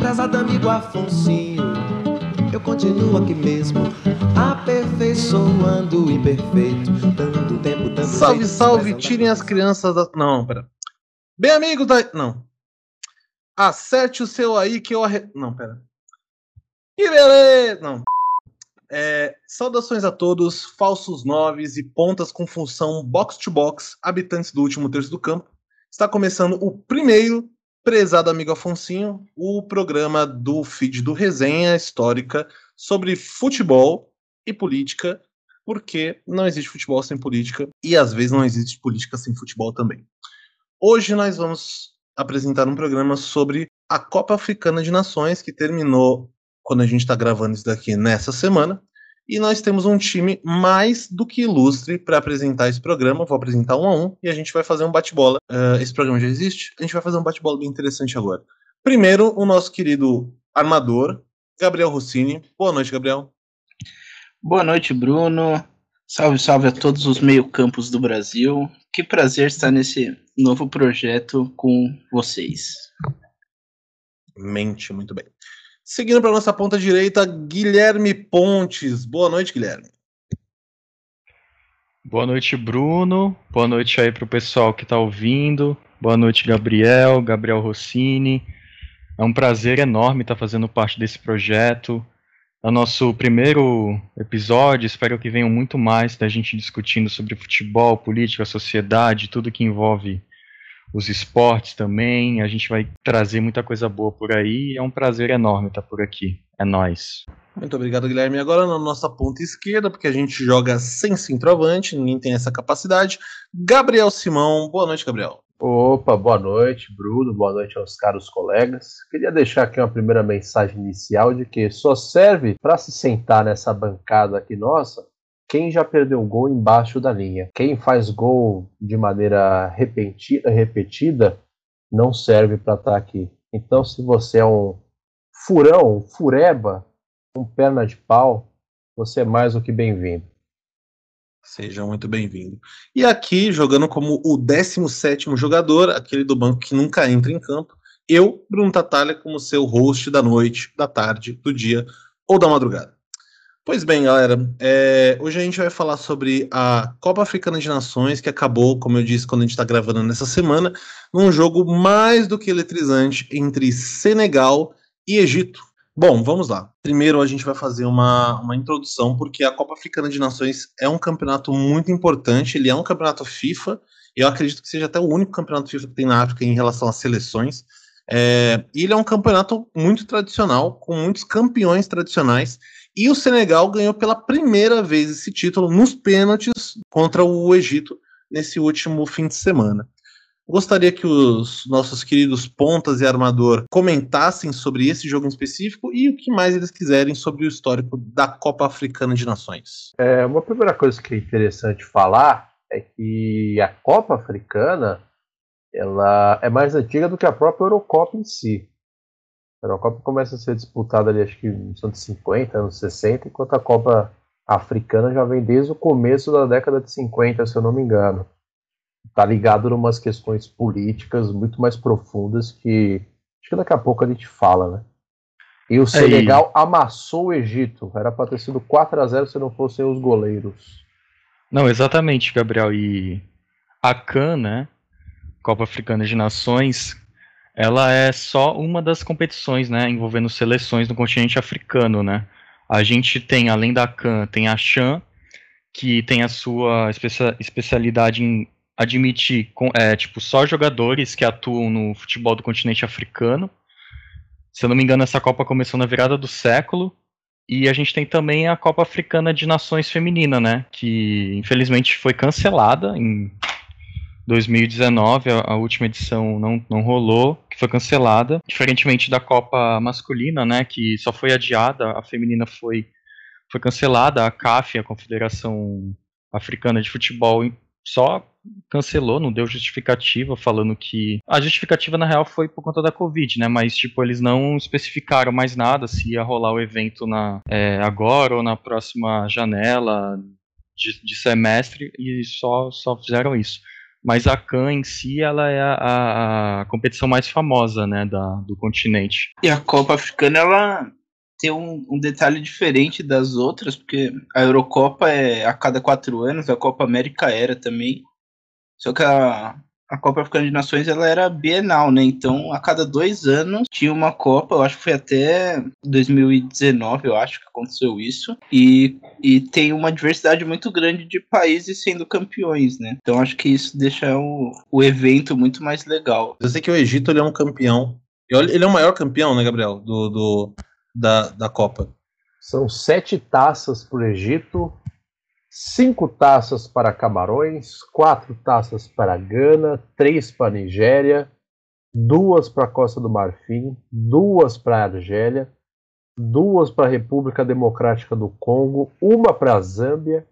Prezado amigo Afonsinho, eu continuo aqui mesmo, aperfeiçoando o imperfeito, tanto tempo, tanto Salve, jeito, salve, tirem as crianças da. Não, pera. Bem, amigos da. Não. Acerte o seu aí que eu. Arre... Não, pera. Que beleza! Não. É, saudações a todos, falsos noves e pontas com função box-to-box, habitantes do último terço do campo. Está começando o primeiro, prezado amigo Afonsinho, o programa do feed do Resenha Histórica sobre futebol e política, porque não existe futebol sem política e às vezes não existe política sem futebol também. Hoje nós vamos apresentar um programa sobre a Copa Africana de Nações, que terminou quando a gente está gravando isso daqui nessa semana. E nós temos um time mais do que ilustre para apresentar esse programa. Vou apresentar um a um e a gente vai fazer um bate-bola. Uh, esse programa já existe? A gente vai fazer um bate-bola bem interessante agora. Primeiro, o nosso querido armador, Gabriel Rossini. Boa noite, Gabriel. Boa noite, Bruno. Salve, salve a todos os meio-campos do Brasil. Que prazer estar nesse novo projeto com vocês. Mente, muito bem. Seguindo para nossa ponta direita, Guilherme Pontes. Boa noite, Guilherme. Boa noite, Bruno. Boa noite aí para o pessoal que está ouvindo. Boa noite, Gabriel, Gabriel Rossini. É um prazer enorme estar fazendo parte desse projeto. É o nosso primeiro episódio. Espero que venham muito mais da gente discutindo sobre futebol, política, sociedade, tudo que envolve os esportes também. A gente vai trazer muita coisa boa por aí. É um prazer enorme estar por aqui. É nós. Muito obrigado, Guilherme. Agora na nossa ponta esquerda, porque a gente joga sem centroavante, ninguém tem essa capacidade. Gabriel Simão. Boa noite, Gabriel. Opa, boa noite, Bruno. Boa noite aos caros colegas. Queria deixar aqui uma primeira mensagem inicial de que só serve para se sentar nessa bancada aqui nossa quem já perdeu gol embaixo da linha. Quem faz gol de maneira repetida, repetida não serve para estar tá aqui. Então, se você é um furão, um fureba, um perna de pau, você é mais do que bem-vindo. Seja muito bem-vindo. E aqui, jogando como o 17 jogador, aquele do banco que nunca entra em campo, eu, Bruno Tatalha, como seu host da noite, da tarde, do dia ou da madrugada. Pois bem, galera, é, hoje a gente vai falar sobre a Copa Africana de Nações, que acabou, como eu disse, quando a gente está gravando nessa semana, num jogo mais do que eletrizante entre Senegal e Egito. Bom, vamos lá. Primeiro a gente vai fazer uma, uma introdução, porque a Copa Africana de Nações é um campeonato muito importante, ele é um campeonato FIFA, e eu acredito que seja até o único campeonato FIFA que tem na África em relação às seleções. É, ele é um campeonato muito tradicional, com muitos campeões tradicionais, e o Senegal ganhou pela primeira vez esse título nos pênaltis contra o Egito nesse último fim de semana. Gostaria que os nossos queridos pontas e armador comentassem sobre esse jogo em específico e o que mais eles quiserem sobre o histórico da Copa Africana de Nações. É, uma primeira coisa que é interessante falar é que a Copa Africana ela é mais antiga do que a própria Eurocopa em si. A Eurocopa começa a ser disputada ali, acho que nos anos 50, anos 60, enquanto a Copa Africana já vem desde o começo da década de 50, se eu não me engano. Está ligado em umas questões políticas muito mais profundas que acho que daqui a pouco a gente fala, né? E o Senegal Aí. amassou o Egito. Era para ter sido 4 a 0 se não fossem os goleiros. Não, exatamente, Gabriel. E a CAN, né? Copa Africana de Nações, ela é só uma das competições, né, envolvendo seleções no continente africano, né. A gente tem, além da CAN, tem a CHAN, que tem a sua especialidade em admitir, é, tipo, só jogadores que atuam no futebol do continente africano. Se eu não me engano, essa Copa começou na virada do século. E a gente tem também a Copa Africana de Nações Feminina, né? Que infelizmente foi cancelada em 2019, a, a, última edição não, não rolou, que foi cancelada. Diferentemente da Copa masculina, né, que só foi adiada, a feminina foi, foi cancelada, a CAF, a Confederação Africana de Futebol, só cancelou, não deu justificativa, falando que. A justificativa, na real, foi por conta da Covid, né? Mas, tipo, eles não especificaram mais nada se ia rolar o evento na, é, agora ou na próxima janela de, de semestre, e só, só fizeram isso. Mas a CAN em si ela é a, a, a competição mais famosa né, da, do continente. E a Copa Africana ela tem um, um, detalhe diferente das outras, porque a Eurocopa é a cada quatro anos, a Copa América era também. Só que a, a Copa Africana de Nações ela era bienal, né? Então, a cada dois anos tinha uma Copa, eu acho que foi até 2019, eu acho que aconteceu isso. E, e tem uma diversidade muito grande de países sendo campeões, né? Então, acho que isso deixa o, o evento muito mais legal. Eu sei que o Egito ele é um campeão. Ele é o maior campeão, né, Gabriel? Do, do da, da Copa. São sete taças para o Egito, cinco taças para Camarões, quatro taças para Gana, três para Nigéria, duas para Costa do Marfim, duas para Argélia, duas para a República Democrática do Congo, uma para Zâmbia,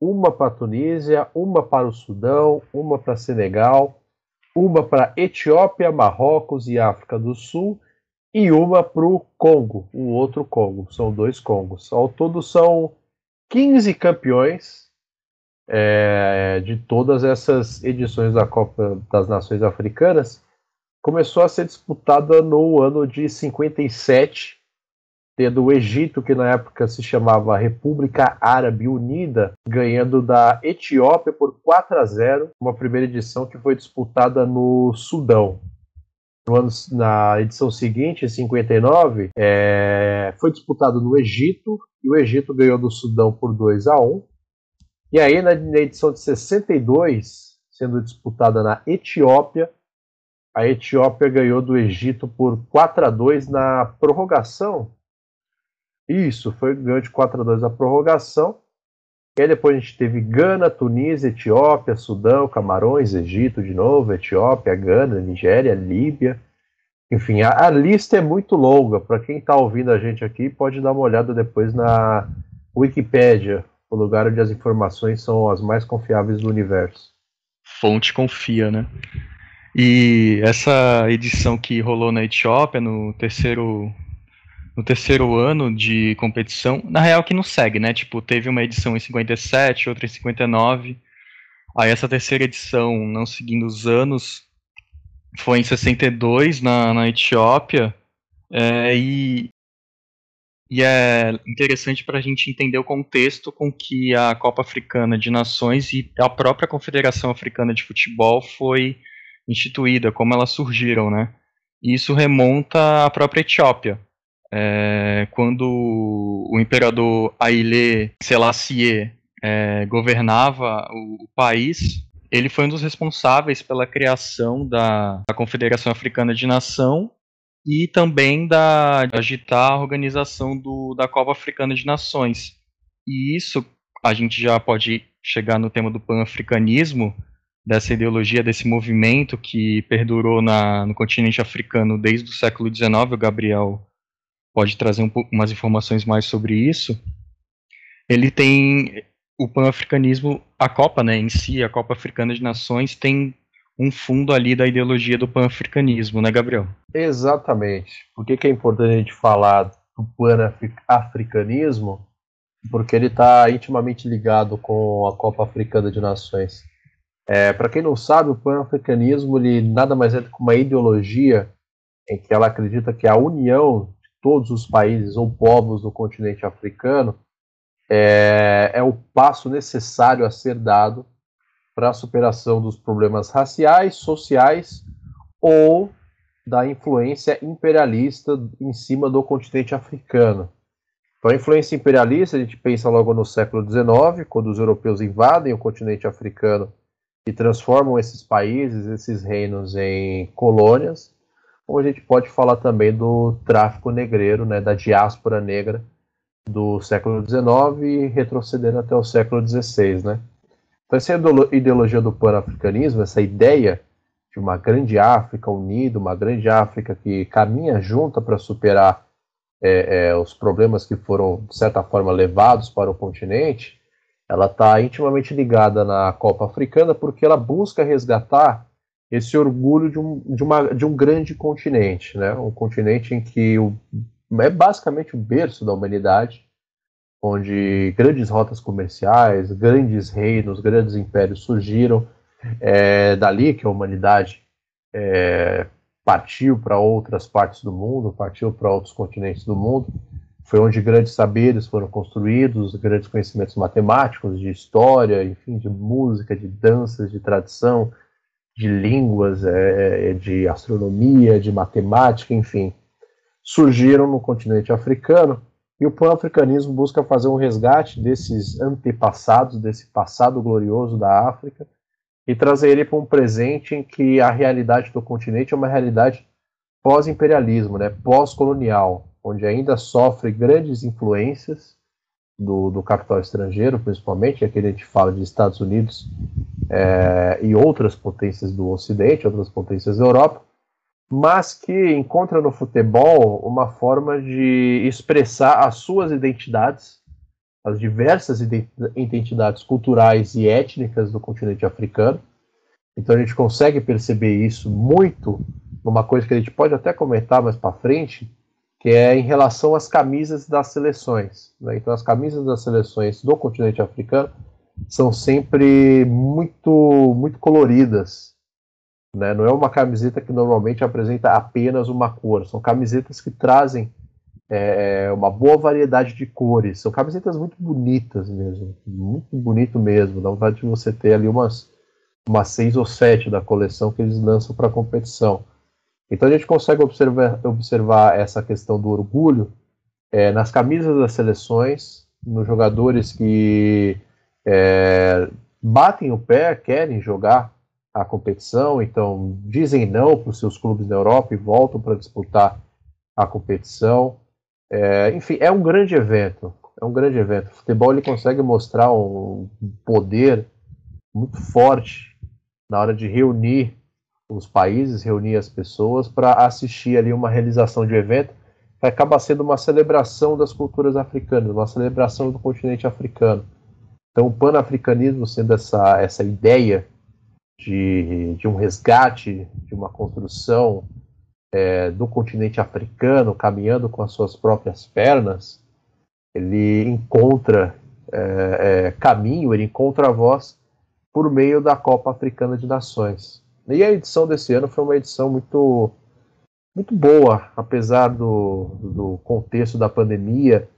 uma para Tunísia, uma para o Sudão, uma para Senegal, uma para Etiópia, Marrocos e África do Sul e uma para o Congo, o outro Congo. São dois Congos. Ao todo são 15 campeões é, de todas essas edições da Copa das Nações Africanas. Começou a ser disputada no ano de 57, tendo o Egito, que na época se chamava República Árabe Unida, ganhando da Etiópia por 4 a 0, uma primeira edição que foi disputada no Sudão. Na edição seguinte, em 59, é, foi disputado no Egito, e o Egito ganhou do Sudão por 2 a 1 E aí, na, edição de 62, sendo disputada na Etiópia, a Etiópia ganhou do Egito por 4 a 2 na prorrogação. Isso, foi ganho de 4 a 2 na prorrogação. E aí depois a gente teve Gana, Tunísia, Etiópia, Sudão, Camarões, Egito de novo, Etiópia, Gana, Nigéria, Líbia. Enfim, a, a lista é muito longa. Para quem está ouvindo a gente aqui, pode dar uma olhada depois na Wikipédia, o lugar onde as informações são as mais confiáveis do universo. Fonte confia, né? E essa edição que rolou na Etiópia, no terceiro no terceiro ano de competição, na real que não segue, né? Tipo, teve uma edição em 57, outra em 59. Aí essa terceira edição, não seguindo os anos, foi em 62 na, na Etiópia. É, e, e é interessante para a gente entender o contexto com que a Copa Africana de Nações e a própria Confederação Africana de Futebol foi instituída, como elas surgiram, né? E isso remonta à própria Etiópia é, quando o imperador Haile Selassie é, governava o, o, país, ele foi um dos responsáveis pela criação da, da Confederação Africana de Nação e também da agitar a organização do, da Copa Africana de Nações. E isso a gente já pode chegar no tema do pan-africanismo, dessa ideologia, desse movimento que perdurou na, no continente africano desde o século XIX, o Gabriel pode trazer um, umas informações mais sobre isso. Ele tem o pan-africanismo, a Copa, né, em si, a Copa Africana de Nações tem um fundo ali da ideologia do pan-africanismo, né, Gabriel? Exatamente. Por que, que é importante a gente falar do pan-africanismo? Porque ele está intimamente ligado com a Copa Africana de Nações. É, Para quem não sabe, o pan-africanismo nada mais é do que uma ideologia em que ela acredita que a união todos os países ou povos do continente africano é, é o passo necessário a ser dado para a superação dos problemas raciais, sociais ou da influência imperialista em cima do continente africano. Então, a influência imperialista, a gente pensa logo no século XIX, quando os europeus invadem o continente africano e transformam esses países, esses reinos em colônias ou a gente pode falar também do tráfico negreiro, né, da diáspora negra do século XIX e retrocedendo até o século XVI, né? Então essa ideologia do pan-africanismo, essa ideia de uma grande África unida, uma grande África que caminha junta para superar é, é, os problemas que foram, de certa forma, levados para o continente, ela está intimamente ligada na Copa Africana porque ela busca resgatar esse orgulho de um, de uma, de um grande continente, né? um continente em que o, é basicamente o berço da humanidade, onde grandes rotas comerciais, grandes reinos, grandes impérios surgiram, É dali que a humanidade é, partiu para outras partes do mundo, partiu para outros continentes do mundo. Foi onde grandes saberes foram construídos, grandes conhecimentos matemáticos, de história, enfim, de música, de danças, de tradição, de línguas, é, é de astronomia, de matemática, enfim, surgiram no continente africano. E o pan-africanismo busca fazer um resgate desses antepassados, desse passado glorioso da África, e trazer ele para um presente em que a realidade do continente é uma realidade pós-imperialismo, né, pós-colonial, onde ainda sofre grandes influências do, do, capital estrangeiro, principalmente, aqui a gente fala de Estados Unidos é, e outras potências do Ocidente, outras potências da Europa, mas que encontra no futebol uma forma de expressar as suas identidades as diversas identidades culturais e étnicas do continente africano. Então a gente consegue perceber isso muito numa coisa que a gente pode até comentar mais para frente, que é em relação às camisas das seleções. Né? Então as camisas das seleções do continente africano são sempre muito muito coloridas. Né? Não é uma camiseta que normalmente apresenta apenas uma cor. São camisetas que trazem é, uma boa variedade de cores. São camisetas muito bonitas mesmo, muito bonito mesmo. Dá vontade de você ter ali umas, umas seis ou sete da coleção que eles lançam para competição. Então a gente consegue observar, observar essa questão do orgulho é, nas camisas das seleções, nos jogadores que é, batem o pé, querem jogar a competição, então dizem não para os seus clubes na Europa e voltam para disputar a competição. É, enfim, é um grande evento. É um grande evento. O futebol ele consegue mostrar um poder muito forte na hora de reunir os países, reunir as pessoas para assistir ali uma realização de evento que acaba sendo uma celebração das culturas africanas, uma celebração do continente africano. Então, o panafricanismo sendo essa, essa ideia de, de um resgate, de uma construção é, do continente africano, caminhando com as suas próprias pernas, ele encontra é, é, caminho, ele encontra a voz por meio da Copa Africana de Nações. E a edição desse ano foi uma edição muito, muito boa, apesar do, do contexto da pandemia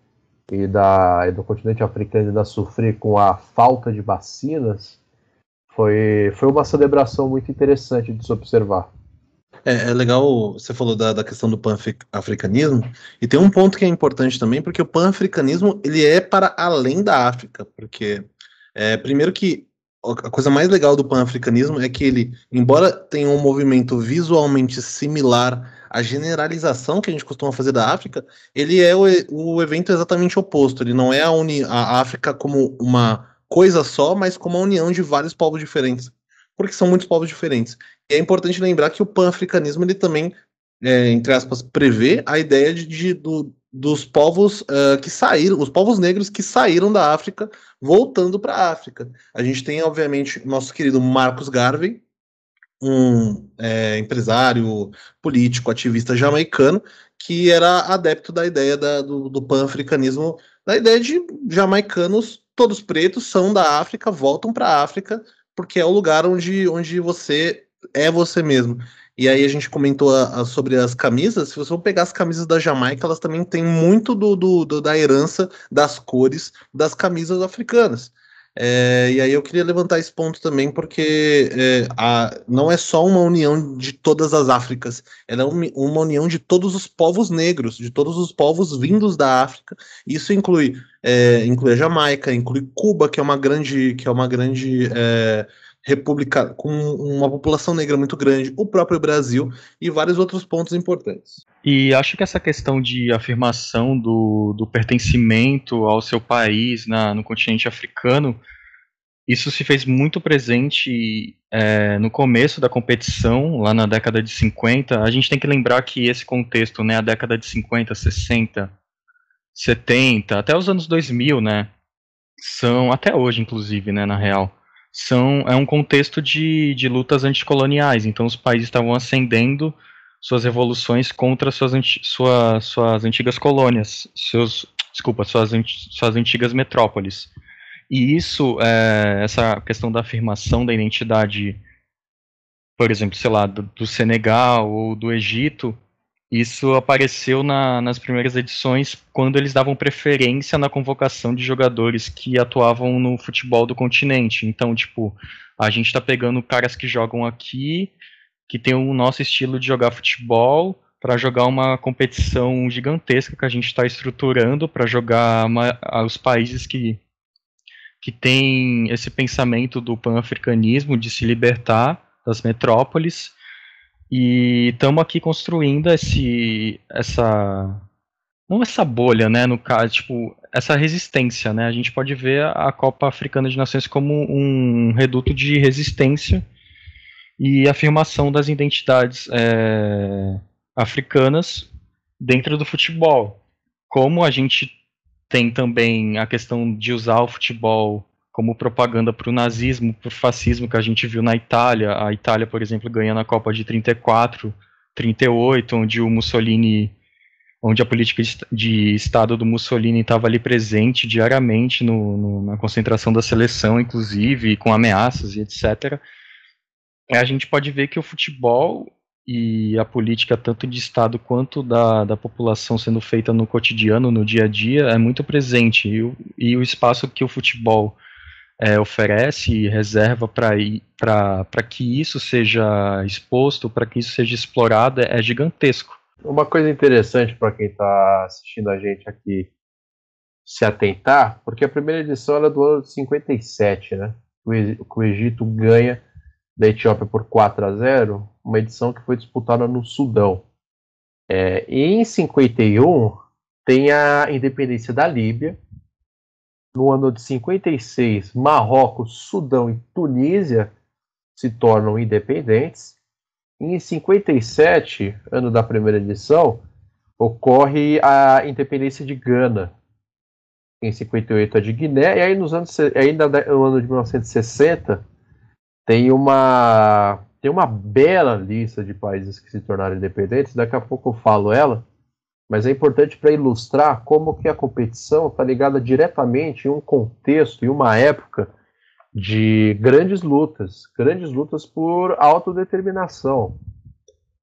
e, da, e do continente africano ainda sofrer com a falta de vacinas. Foi, foi uma celebração muito interessante de se observar. É, é, legal, você falou da, da questão do pan-africanismo, e tem um ponto que é importante também, porque o pan-africanismo ele é para além da África, porque é, primeiro que a coisa mais legal do pan-africanismo é que ele, embora tenha um movimento visualmente similar à generalização que a gente costuma fazer da África, ele é o, o evento exatamente oposto. Ele não é a, uni, a África como uma coisa só, mas como a união de vários povos diferentes porque são muitos povos diferentes. E é importante lembrar que o pan-africanismo ele também, é, entre aspas, prevê a ideia de, de do, dos povos uh, que saíram, os povos negros que saíram da África, voltando para a África. A gente tem, obviamente, nosso querido Marcos Garvey, um é, empresário, político, ativista jamaicano, que era adepto da ideia da, do, do pan-africanismo, da ideia de jamaicanos, todos pretos, são da África, voltam para a África porque é o lugar onde, onde você é você mesmo. E aí a gente comentou a, a, sobre as camisas. Se você for pegar as camisas da Jamaica, elas também têm muito do, do, do da herança das cores das camisas africanas. É, e aí eu queria levantar esse ponto também, porque é, a, não é só uma união de todas as Áfricas, ela é uma união de todos os povos negros, de todos os povos vindos da África. Isso inclui, é, inclui a Jamaica, inclui Cuba, que é uma grande, que é uma grande república com uma população negra muito grande, o próprio Brasil e vários outros pontos importantes. E acho que essa questão de afirmação do, do pertencimento ao seu país na, no continente africano, isso se fez muito presente é, no começo da competição, lá na década de 50. A gente tem que lembrar que esse contexto, né, a década de 50, 60, 70, até os anos 2000, né, são, até hoje inclusive, né, na real, são, é um contexto de, de lutas anticoloniais. Então os países estavam ascendendo suas revoluções contra suas, sua, suas antigas colônias, seus, desculpa, suas, suas antigas metrópoles. E isso, é, essa questão da afirmação da identidade, por exemplo, sei lá, do, do Senegal ou do Egito, isso apareceu na, nas primeiras edições quando eles davam preferência na convocação de jogadores que atuavam no futebol do continente. Então, tipo, a gente está pegando caras que jogam aqui, que tem o nosso estilo de jogar futebol, para jogar uma competição gigantesca que a gente está estruturando para jogar uma, os países que que tem esse pensamento do pan-africanismo de se libertar das metrópoles e estamos aqui construindo esse essa não essa bolha, né, no caso, tipo, essa resistência, né? A gente pode ver a Copa Africana de Nações como um reduto de resistência e afirmação das identidades é, africanas dentro do futebol. Como a gente tem também a questão de usar o futebol como propaganda para o nazismo, para o fascismo que a gente viu na Itália. A Itália, por exemplo, ganhando a Copa de 34, 38, onde o Mussolini, onde a política de Estado do Mussolini estava ali presente diariamente no, no, na concentração da seleção, inclusive, com ameaças e etc. A gente pode ver que o futebol e a política tanto de Estado quanto da, da população sendo feita no cotidiano, no dia a dia, é muito presente. E o, e o espaço que o futebol é, oferece reserva para que isso seja exposto, para que isso seja explorado, é, é gigantesco. Uma coisa interessante para quem está assistindo a gente aqui se atentar, porque a primeira edição é do ano de 57, né? O Egito ganha da Etiópia por 4 a 0, uma edição que foi disputada no Sudão. É, e em 51 tem a independência da Líbia. No ano de 56, Marrocos, Sudão e Tunísia se tornam independentes. E em 57, ano da primeira edição, ocorre a independência de Gana. Em 58 a de Guiné, e aí nos anos ainda no ano de 1960 tem uma tem uma bela lista de países que se tornaram independentes. Daqui a pouco eu falo ela, mas é importante para ilustrar como que a competição está ligada diretamente em um contexto e uma época de grandes lutas, grandes lutas por autodeterminação.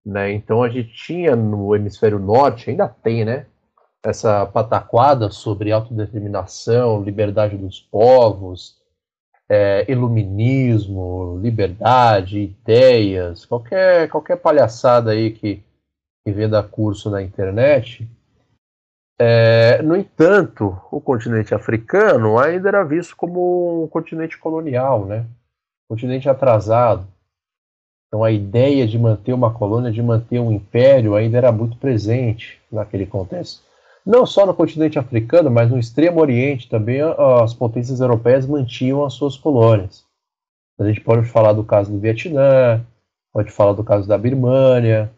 Né? Então a gente tinha no hemisfério norte, ainda tem, né? Essa pataquada sobre autodeterminação, liberdade dos povos, é, iluminismo, liberdade, ideias, qualquer, qualquer palhaçada aí que, que venda curso na internet. É, no entanto, o continente africano ainda era visto como um continente colonial, né? Um continente atrasado. Então a ideia de manter uma colônia, de manter um império, ainda era muito presente naquele contexto não só no continente africano, mas no Extremo Oriente também as potências europeias mantinham as suas colônias. A gente pode falar do caso do Vietnã, pode falar do caso da Birmânia,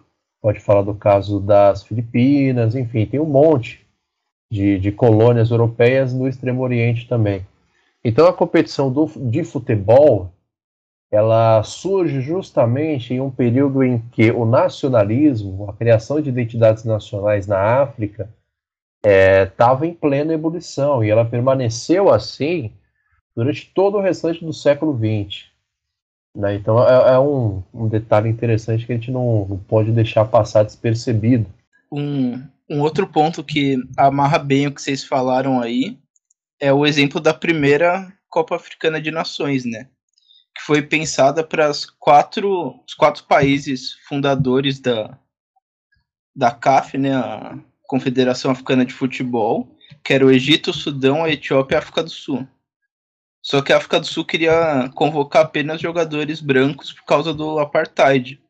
pode falar do caso das Filipinas, enfim, tem um monte de, de colônias europeias no Extremo Oriente também. Então a competição do, de futebol ela surge justamente em um período em que o nacionalismo, a criação de identidades nacionais na África, estava é, em plena ebulição e ela permaneceu assim durante todo o restante do século XX. Né? Então é, é um, um, detalhe interessante que a gente não, não pode deixar passar despercebido. Um, um outro ponto que amarra bem o que vocês falaram aí é o exemplo da primeira Copa Africana de Nações, né? Que foi pensada para as quatro, os quatro países fundadores da, da CAF, né? A, Confederação Africana de Futebol, que era o Egito, o Sudão, a Etiópia e a África do Sul. Só que a África do Sul queria convocar apenas jogadores brancos por causa do apartheid.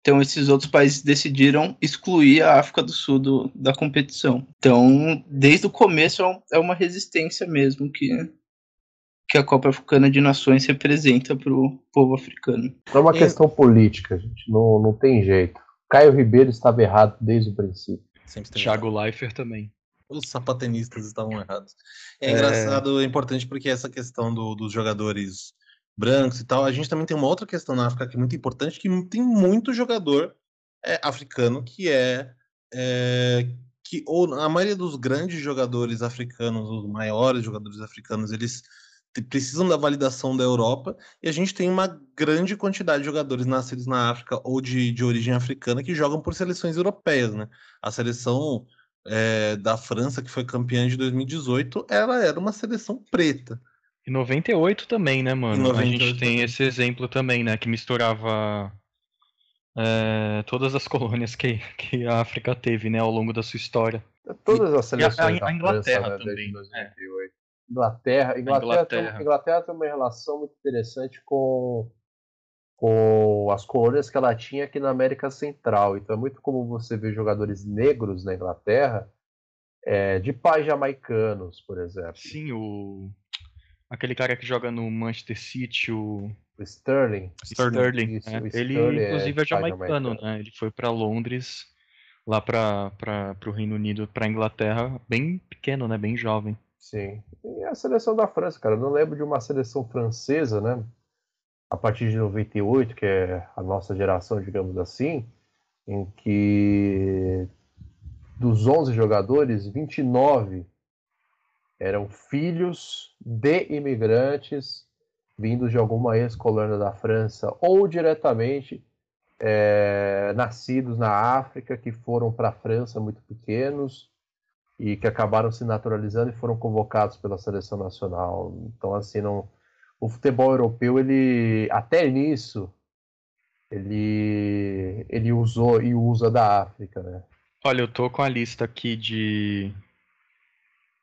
Então esses outros países decidiram excluir a África do Sul do, da competição. Então, desde o começo é, é uma resistência mesmo que, que a Copa Africana de Nações representa para o povo africano. É uma questão política, gente. Não, não tem jeito. Caio Ribeiro estava errado desde o princípio. Sempre Thiago Leifert também. Os sapatenistas estavam errados. É, é... engraçado, é importante porque essa questão do, dos jogadores brancos e tal, a gente também tem uma outra questão na África que é muito importante, que tem muito jogador é, africano que é, é que ou a maioria dos grandes jogadores africanos, os maiores jogadores africanos, eles precisam da validação da Europa, e a gente tem uma grande quantidade de jogadores nascidos na África ou de, de origem africana que jogam por seleções europeias, né? A seleção é, da França, que foi campeã de 2018, ela era uma seleção preta. E 98 também, né, mano? A gente tem esse exemplo também, né? Que misturava é, todas as colônias que, que a África teve, né, ao longo da sua história. Todas as seleções a, a, a Inglaterra França, né, também. É. Inglaterra, Inglaterra, Inglaterra, Tem, Inglaterra tem uma relação muito interessante com, com as colônias que ela tinha aqui na América Central. Então é muito comum você ver jogadores negros na Inglaterra é, de pais jamaicanos, por exemplo. Sim, o aquele cara que joga no Manchester City, o, o Sterling. Sterling, Isso, é. ele Sterling inclusive é, é jamaicano, né? Ele foi para Londres, lá para o Reino Unido, para Inglaterra, bem pequeno, né? Bem jovem. Sim. E a seleção da França, cara, eu não lembro de uma seleção francesa, né? A partir de 98, que é a nossa geração, digamos assim, em que dos 11 jogadores, 29 eram filhos de imigrantes vindos de alguma ex-colônia da França ou diretamente é, nascidos na África que foram para a França muito pequenos e que acabaram se naturalizando e foram convocados pela seleção nacional. Então, assim, não, o futebol europeu, ele até nisso, ele, ele usou e usa da África, né? Olha, eu tô com a lista aqui de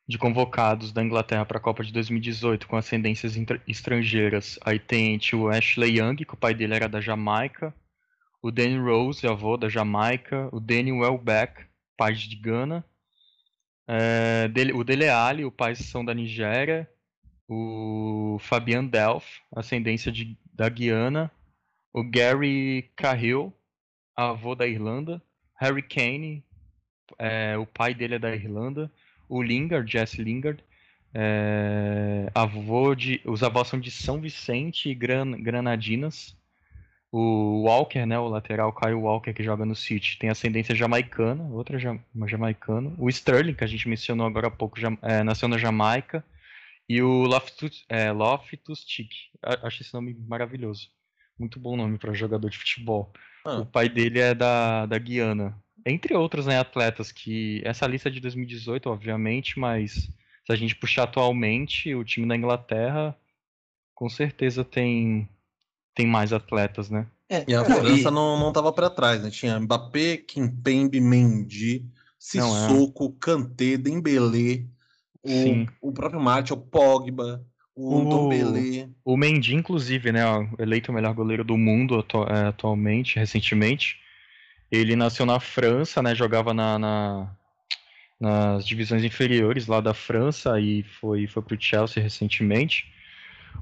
de convocados da Inglaterra para a Copa de 2018 com ascendências estrangeiras. Aí tem o Ashley Young, que o pai dele era da Jamaica, o Danny Rose, avô da Jamaica, o Danny Welbeck, pai de Gana, é, o Dele Ali, o pai são da Nigéria, o Fabian Delph, ascendência de, da Guiana, o Gary Cahill, avô da Irlanda, Harry Kane, é, o pai dele é da Irlanda, o Lingard, Jesse Lingard, é, avô de, os avós são de São Vicente e Gran, Granadinas. O Walker, né, o lateral Kyle Walker que joga no City, tem ascendência jamaicana, outra uma jamaicana. O Sterling, que a gente mencionou agora há pouco, já, é, nasceu na Jamaica. E o Loftus, é, Loftus Cheek, acho esse nome maravilhoso. Muito bom nome para jogador de futebol. Ah. O pai dele é da, da Guiana. Entre outros né, atletas que. Essa lista é de 2018, obviamente, mas se a gente puxar atualmente, o time da Inglaterra com certeza tem, tem mais atletas, né? É, e a França e... não, não tava para trás, né? Tinha Mbappé, Kimpembe, Mendy, Sissoko, é. Kanté, Dembélé, o, o próprio Martial, Pogba, o, o Dombele. O Mendy, inclusive, né? Eleito o melhor goleiro do mundo atu é, atualmente, recentemente. Ele nasceu na França, né? Jogava na, na, nas divisões inferiores lá da França e foi, foi pro Chelsea recentemente.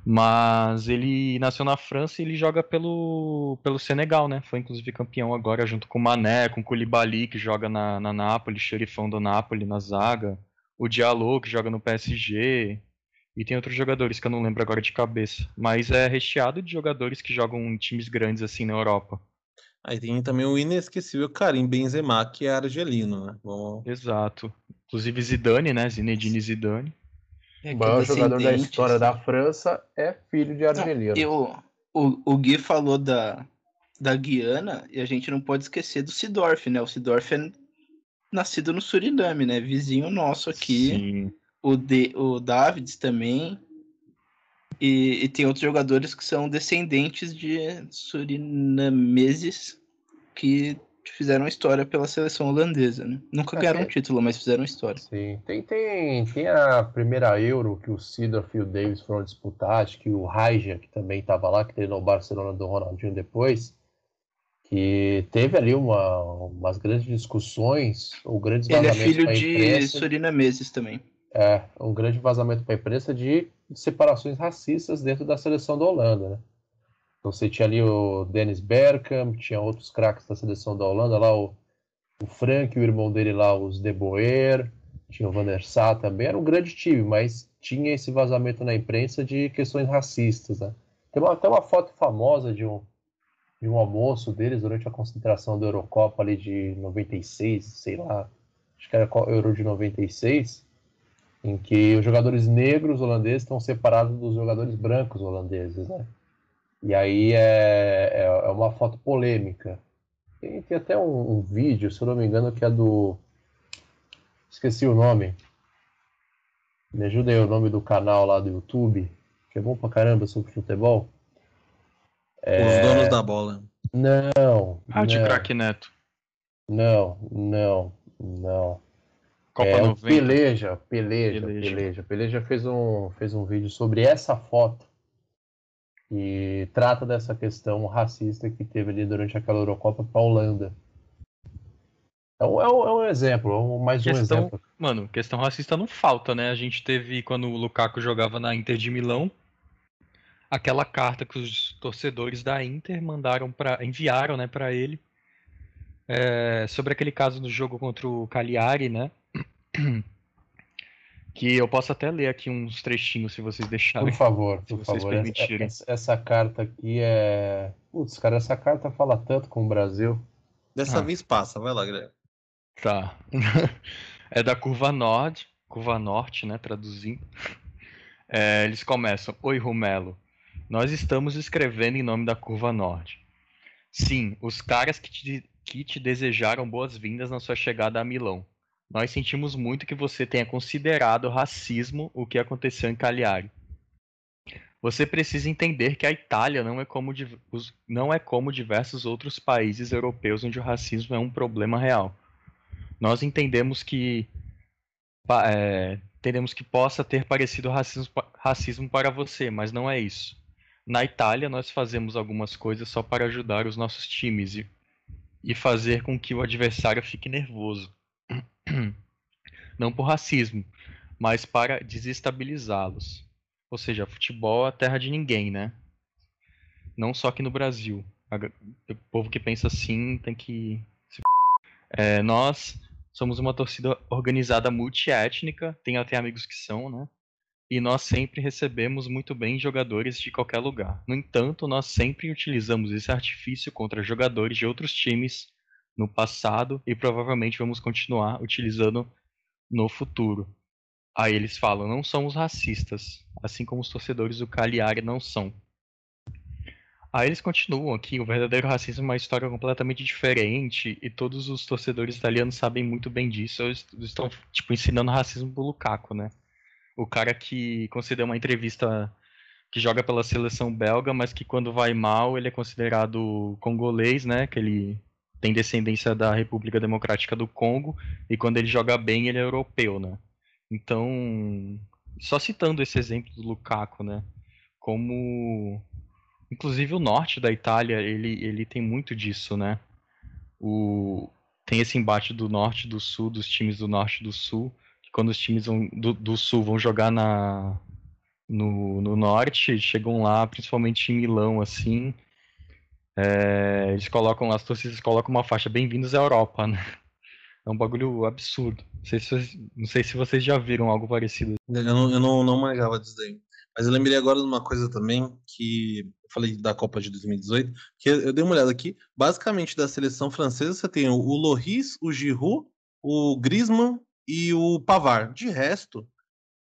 Mas ele nasceu na França e ele joga pelo, pelo Senegal, né? Foi inclusive campeão agora junto com o Mané, com o Koulibaly, que joga na, na Nápoles, xerifão do Nápoles na zaga. O Diallo, que joga no PSG. E tem outros jogadores que eu não lembro agora de cabeça. Mas é recheado de jogadores que jogam em times grandes assim na Europa. Aí tem também o inesquecível Karim Benzema, que é argelino, né? Bom... Exato. Inclusive Zidane, né? Zinedine Zidane. É, o maior jogador da história da França é filho de argelino. Eu, o, o Gui falou da, da Guiana e a gente não pode esquecer do Sidorf, né? O Sidorf é nascido no Suriname, né? Vizinho nosso aqui. Sim. O, de, o Davids também. E, e, tem outros jogadores que são descendentes de surinameses que fizeram história pela seleção holandesa, né? Nunca é, ganharam um título, mas fizeram história. Sim, tem, tem, tem a primeira Euro que o Sidorf e o Davis foram disputar, acho que o Raija, que também estava lá, que treinou o Barcelona do Ronaldinho depois, que teve ali uma, umas grandes discussões, ou grandes Ele é filho de surinameses também. É, um grande vazamento para a imprensa de separações racistas dentro da seleção da Holanda, né? Então você tinha ali o Dennis Bergkamp, tinha outros craques da seleção da Holanda, lá o, o Frank, o irmão dele lá, os De Boer, tinha o Van der Sar também, era um grande time, mas tinha esse vazamento na imprensa de questões racistas, né? Tem uma, até uma foto famosa de um, de um almoço deles durante a concentração da Eurocopa ali de 96, sei lá, acho que era Euro de 96, em que os jogadores negros holandeses estão separados dos jogadores brancos holandeses, né? E aí é, é, é uma foto polêmica. Tem, tem até um, um, vídeo, se eu não me engano, que é do. Esqueci o nome. Me ajuda aí o nome do canal lá do YouTube, que é bom pra caramba sobre futebol. É... Os donos da bola. Não. Ah, de craque Neto. Não, não, não. Copa é, 90. Peleja, Peleja, Peleja, Peleja. Peleja fez um, fez um vídeo sobre essa foto e trata dessa questão racista que teve ali durante aquela Eurocopa para a Holanda. Então é um, é um exemplo, é mais questão, um exemplo. Mano, questão racista não falta, né? A gente teve, quando o Lukaku jogava na Inter de Milão, aquela carta que os torcedores da Inter mandaram para enviaram, né, para ele é, sobre aquele caso no jogo contra o Cagliari, né? Que eu posso até ler aqui uns trechinhos se vocês deixarem. Por favor, por favor. Essa, essa, essa, carta aqui é. Putz, cara, essa carta fala tanto com o Brasil. Dessa ah. vez passa, vai lá, Guilherme. Tá. é da curva norte, curva norte, né? Traduzindo. É, eles começam: Oi, Rumelo. Nós estamos escrevendo em nome da curva norte. Sim, os caras que te, que te desejaram boas-vindas na sua chegada a Milão. Nós sentimos muito que você tenha considerado racismo o que aconteceu em Cagliari. Você precisa entender que a Itália não é como, não é como diversos outros países europeus onde o racismo é um problema real. Nós entendemos que é, entendemos que possa ter parecido racismo, racismo para você, mas não é isso. Na Itália, nós fazemos algumas coisas só para ajudar os nossos times e, e fazer com que o adversário fique nervoso. Não por racismo, mas para desestabilizá-los. Ou seja, futebol é a terra de ninguém, né? Não só aqui no Brasil. O povo que pensa assim tem que. É, nós somos uma torcida organizada multiétnica, tem até amigos que são, né? E nós sempre recebemos muito bem jogadores de qualquer lugar. No entanto, nós sempre utilizamos esse artifício contra jogadores de outros times no passado e provavelmente vamos continuar utilizando no futuro. Aí eles falam: não somos racistas, assim como os torcedores do Cagliari não são. Aí eles continuam aqui: o verdadeiro racismo é uma história completamente diferente e todos os torcedores italianos sabem muito bem disso. Eles estão tipo ensinando racismo pro Lukaku, né? O cara que concedeu uma entrevista que joga pela seleção belga, mas que quando vai mal ele é considerado congolês, né? Que ele tem descendência da República Democrática do Congo e quando ele joga bem ele é europeu, né? Então, só citando esse exemplo do Lukaku, né? Como inclusive o norte da Itália, ele, ele tem muito disso, né? O tem esse embate do norte do sul, dos times do norte do sul, quando os times vão, do, do sul vão jogar na no, no norte, chegam lá, principalmente em Milão, assim, é, eles colocam as torcidas colocam uma faixa bem-vindos à Europa, né? É um bagulho absurdo. Não sei, se, não sei se vocês já viram algo parecido. Eu não, eu não, não manjava disso daí. Mas eu lembrei agora de uma coisa também, que eu falei da Copa de 2018, que eu dei uma olhada aqui. Basicamente, da seleção francesa, você tem o Loris, o Giroud, o Griezmann e o Pavard. De resto,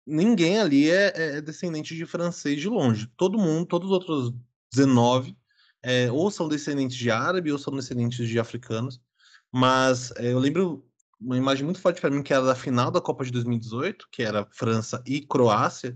ninguém ali é, é descendente de francês de longe. Todo mundo, todos os outros 19 é, ou são descendentes de árabe ou são descendentes de africanos. Mas é, eu lembro uma imagem muito forte para mim que era da final da Copa de 2018, que era França e Croácia.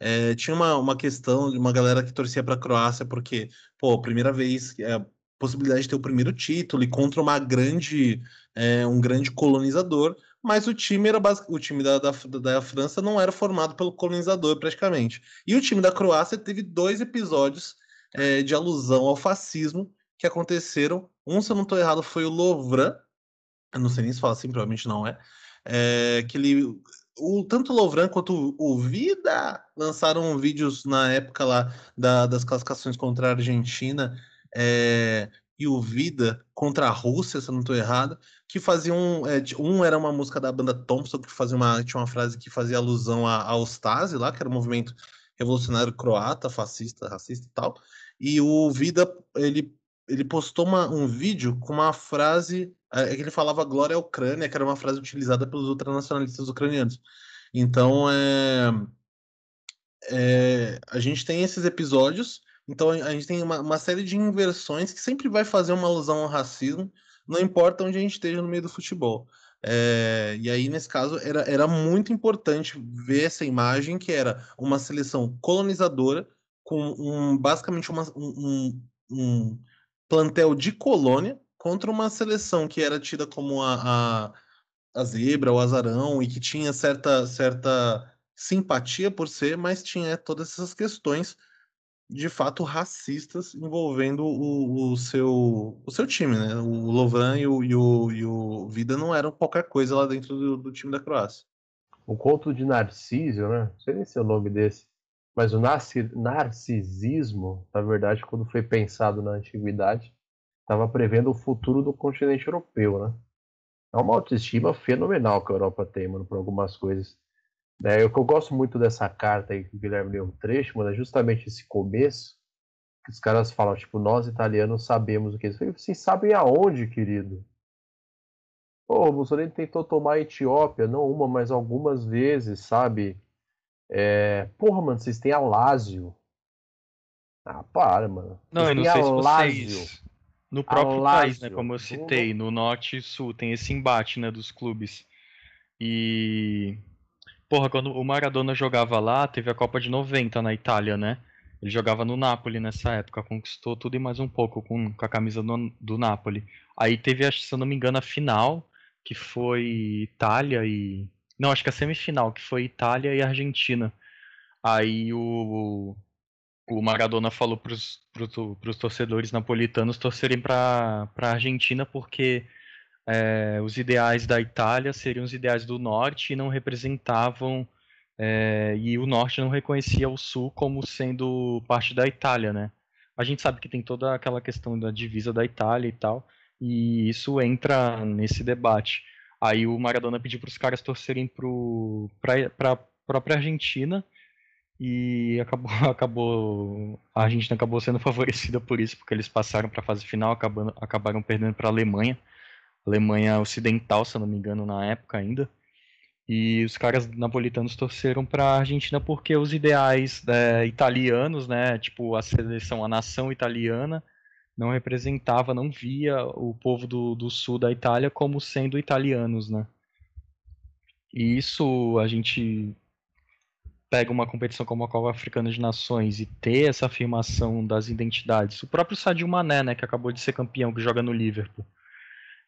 É, tinha uma, uma questão de uma galera que torcia para a Croácia porque, pô, primeira vez, é, possibilidade de ter o primeiro título e contra uma grande, é, um grande colonizador, mas o time era o time da, da, da, França não era formado pelo colonizador praticamente. E o time da Croácia teve dois episódios é, de alusão ao fascismo que aconteceram. Um, se eu não estou errado, foi o Lovran. Eu não sei nem se fala assim, provavelmente não é. é que ele, o, tanto o Lovran quanto o, o Vida lançaram vídeos na época lá da, das classificações contra a Argentina é, e o Vida contra a Rússia, se eu não estou errado, que faziam. É, um era uma música da banda Thompson, que fazia uma, tinha uma frase que fazia alusão à Ostase lá, que era um movimento revolucionário croata, fascista, racista e tal. E o Vida, ele, ele postou uma, um vídeo com uma frase, é, é que ele falava glória à Ucrânia, que era uma frase utilizada pelos ultranacionalistas ucranianos. Então, é, é, a gente tem esses episódios, então a gente tem uma, uma, série de inversões que sempre vai fazer uma alusão ao racismo, não importa onde a gente esteja no meio do futebol. É, e aí, nesse caso, era, era muito importante ver essa imagem que era uma seleção colonizadora com um, basicamente uma, um, um, plantel de colônia contra uma seleção que era tida como a, a, a zebra, o azarão, e que tinha certa, certa simpatia por ser, mas tinha todas essas questões de fato racistas envolvendo o, o, seu, o seu time, né? O Lovran e o, e o, e o Vida não eram qualquer coisa lá dentro do, do time da Croácia. O conto de Narciso, né? Não sei nem se é o nome desse. Mas o narcisismo, na verdade, quando foi pensado na antiguidade, estava prevendo o futuro do continente europeu, né? É uma autoestima fenomenal que a Europa tem, mano, por algumas coisas. É, o que eu gosto muito dessa carta aí que o Guilherme leu um trecho, mano, é justamente esse começo, que os caras falam, tipo, nós italianos sabemos o que é isso. Vocês sabem aonde, querido? Pô, o Mussolini tentou tomar a Etiópia, não uma, mas algumas vezes, sabe? É... Porra, mano, vocês têm a Lázio. Ah, para, mano. Não, eu não sei se vocês... No próprio país, né, como eu citei, no norte e sul, tem esse embate, né, dos clubes. E Porra, quando o Maradona jogava lá, teve a Copa de 90 na Itália, né? Ele jogava no Napoli nessa época, conquistou tudo e mais um pouco com, com a camisa do, do Napoli. Aí teve, se eu não me engano, a final, que foi Itália e. Não, acho que a semifinal, que foi Itália e Argentina. Aí o, o Maradona falou pros, pros torcedores napolitanos torcerem pra, pra Argentina porque é, os ideais da Itália seriam os ideais do norte e não representavam é, e o norte não reconhecia o sul como sendo parte da Itália, né? A gente sabe que tem toda aquela questão da divisa da Itália e tal, e isso entra nesse debate. Aí o Maradona pediu para os caras torcerem para a própria Argentina e acabou, acabou a Argentina acabou sendo favorecida por isso, porque eles passaram para a fase final, acabando, acabaram perdendo para a Alemanha. Alemanha Ocidental, se não me engano, na época ainda. E os caras napolitanos torceram para a Argentina porque os ideais é, italianos, né, tipo a seleção, a nação italiana, não representava, não via o povo do, do sul da Itália como sendo italianos, né. E isso a gente pega uma competição como a Copa Africana de Nações e ter essa afirmação das identidades. O próprio Sadio Mané, né, que acabou de ser campeão, que joga no Liverpool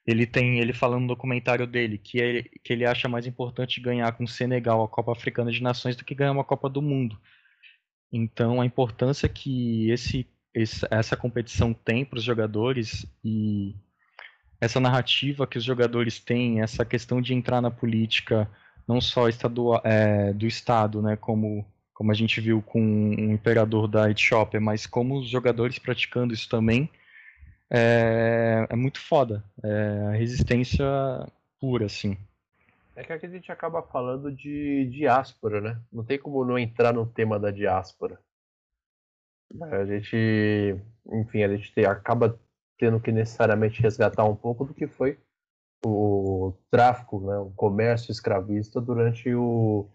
ele tem ele falando no documentário dele que ele, que ele acha mais importante ganhar com o Senegal a Copa Africana de Nações do que ganhar uma Copa do Mundo. Então a importância que esse, esse essa competição tem para os jogadores e essa narrativa que os jogadores têm, essa questão de entrar na política não só estadual, é, do Estado, né, como, como a gente viu com o imperador da Etiópia, mas como os jogadores praticando isso também, é, é muito foda. É resistência pura, assim. É que aqui a gente acaba falando de diáspora, né? Não tem como não entrar no tema da diáspora. A gente, enfim, a gente acaba tendo que necessariamente resgatar um pouco do que foi o tráfico, né, o comércio escravista durante o,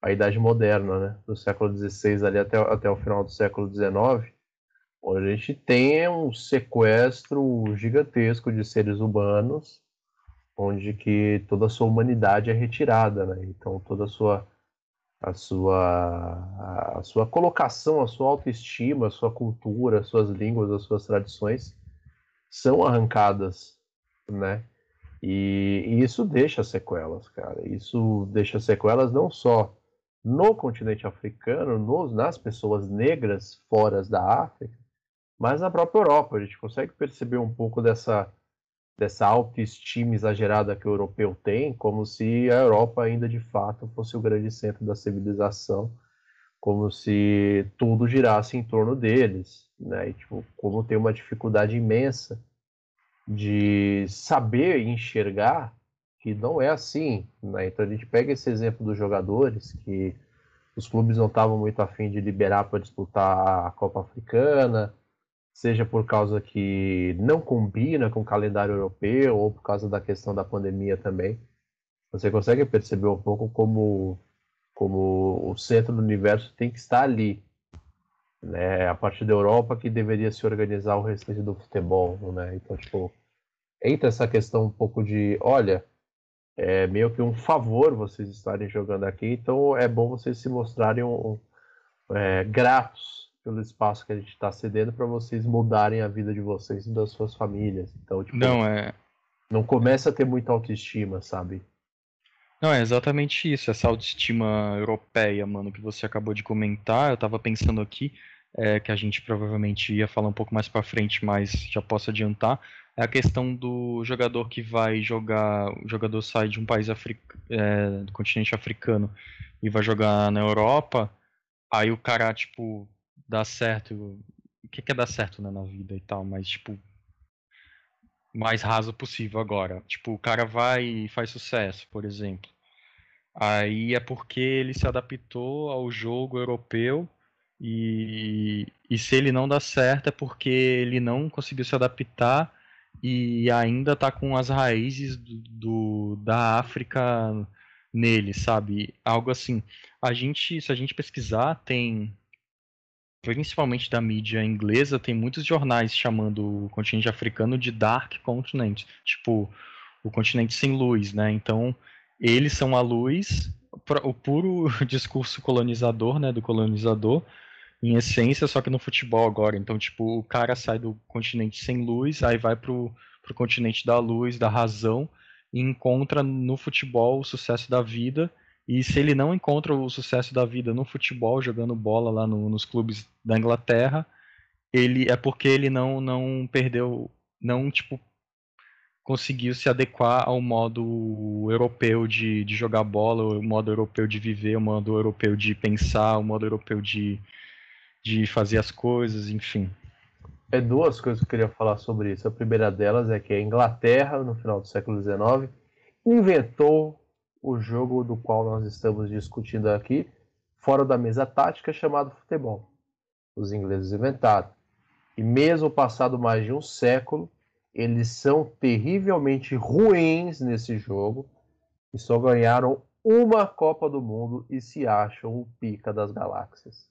a Idade Moderna, né, do século XVI ali até, até o final do século XIX, a gente tem um sequestro gigantesco de seres humanos, onde que toda a sua humanidade é retirada, né? Então toda a sua a sua a sua colocação, a sua autoestima, a sua cultura, as suas línguas, as suas tradições são arrancadas, né? E, e isso deixa sequelas, cara. Isso deixa sequelas não só no continente africano, nos, nas pessoas negras fora da África, mas na própria Europa. A gente consegue perceber um pouco dessa, dessa autoestima exagerada que o europeu tem, como se a Europa ainda de fato fosse o grande centro da civilização, como se tudo girasse em torno deles, né? E, tipo, como tem uma dificuldade imensa de saber enxergar que não é assim, né? Então a gente pega esse exemplo dos jogadores que os clubes não estavam muito afim de liberar para disputar a Copa Africana, seja por causa que não combina com o calendário europeu ou por causa da questão da pandemia também. Você consegue perceber um pouco como como o centro do universo tem que estar ali. Né? A partir da Europa que deveria se organizar o restante do futebol. Né? Então, tipo, entra essa questão um pouco de, olha, é meio que um favor vocês estarem jogando aqui, então é bom vocês se mostrarem um, é, gratos pelo espaço que a gente está cedendo para vocês mudarem a vida de vocês e das suas famílias. Então, tipo, Não, é. não começa a ter muita autoestima, sabe? Não, é exatamente isso, essa autoestima europeia, mano, que você acabou de comentar. Eu tava pensando aqui, é, que a gente provavelmente ia falar um pouco mais pra frente, mas já posso adiantar. É a questão do jogador que vai jogar. O jogador sai de um país africa, é, do continente africano e vai jogar na Europa. Aí o cara, tipo, dá certo. O que, que é dar certo né, na vida e tal, mas, tipo, mais raso possível agora. Tipo, o cara vai e faz sucesso, por exemplo. Aí é porque ele se adaptou ao jogo europeu e, e se ele não dá certo é porque ele não conseguiu se adaptar e ainda tá com as raízes do, do da África nele, sabe? Algo assim. A gente, se a gente pesquisar, tem principalmente da mídia inglesa, tem muitos jornais chamando o continente africano de Dark Continent, tipo o continente sem luz, né? Então eles são a luz, o puro discurso colonizador, né, do colonizador, em essência, só que no futebol agora. Então, tipo, o cara sai do continente sem luz, aí vai pro, pro continente da luz, da razão, e encontra no futebol o sucesso da vida. E se ele não encontra o sucesso da vida no futebol, jogando bola lá no, nos clubes da Inglaterra, ele é porque ele não não perdeu, não tipo conseguiu se adequar ao modo europeu de, de jogar bola, o modo europeu de viver, o modo europeu de pensar, o modo europeu de, de fazer as coisas, enfim. É duas coisas que eu queria falar sobre isso. A primeira delas é que a Inglaterra, no final do século XIX, inventou o jogo do qual nós estamos discutindo aqui, fora da mesa tática, chamado futebol. Os ingleses inventaram. E mesmo passado mais de um século, eles são terrivelmente ruins nesse jogo e só ganharam uma Copa do Mundo e se acham o pica das galáxias.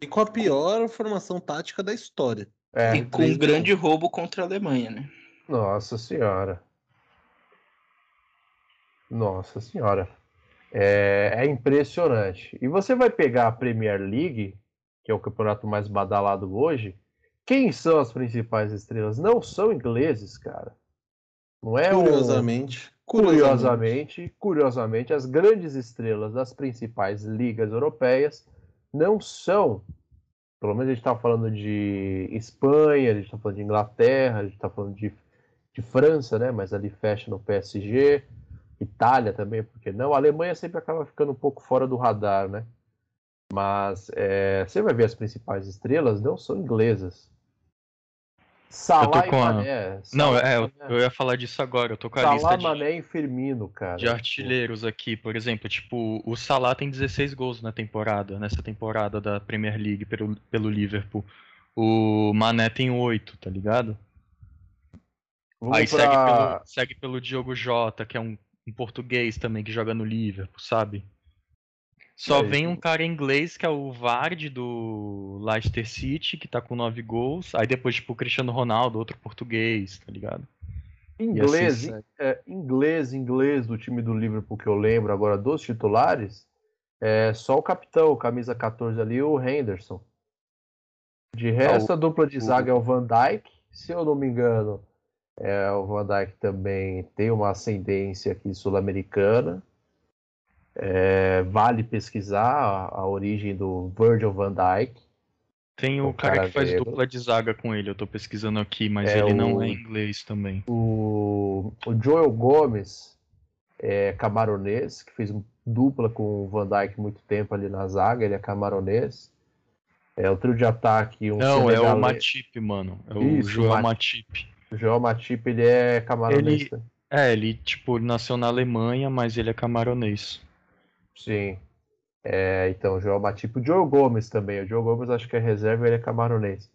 E com a pior formação tática da história. É, E com um grande roubo contra a Alemanha, né? Nossa senhora. Nossa senhora. É, é impressionante. E você vai pegar a Premier League, que é o campeonato mais badalado hoje. Quem são as principais estrelas? Não são ingleses, cara. Não é um- Curiosamente. Curiosamente, curiosamente, as grandes estrelas das principais ligas europeias não são. Pelo menos a gente está falando de Espanha, a gente está falando de Inglaterra, a gente está falando de, de França, né? Mas ali fecha no PSG, Itália também, porque não? A Alemanha sempre acaba ficando um pouco fora do radar, né? Mas é, você vai ver as principais estrelas não são inglesas. Salah e com a- Mané. Não, é, eu, Mané. eu ia falar disso agora. Eu tô com a Salah, lista de, Mané e Firmino, cara. de artilheiros aqui, por exemplo. Tipo, o Salah tem 16 gols na temporada, nessa temporada da Premier League pelo, pelo Liverpool. O Mané tem 8, tá ligado? Vamos Aí pra- segue, pelo, segue pelo Diogo Jota, que é um, um português também que joga no Liverpool, sabe? Só É, vem um cara inglês que é o Vardy do Leicester City, que tá com 9 gols. Aí depois, tipo, o Cristiano Ronaldo, outro português, tá ligado? Inglês, E assim é, inglês, inglês do time do Liverpool que eu lembro agora dos titulares, é só o capitão, camisa 14 ali, o Henderson. De resto, a dupla de zaga é o Van Dijk. Se eu não me engano, é, o Van Dijk também tem uma ascendência aqui sul-americana. É, vale pesquisar a, a origem do Virgil van Dijk. Tem o, O cara, cara que faz negro. dupla de zaga com ele, eu tô pesquisando aqui, mas É ele o- não é inglês também. O, o Joel Gomes é camaronês, que fez dupla com o Van Dijk muito tempo ali na zaga, ele é camaronês. É o trio de ataque, um não, é o Matip, mano. É o Isso, Joel Matip. Matip. O Joel Matip, ele é camaronês. Ele- também. É, ele, tipo, ele nasceu na Alemanha, mas ele é camaronês. Sim. É, então, o Joel Matip. O Joel Gomes também. O Joel Gomes acho que é reserva, ele é camaronês.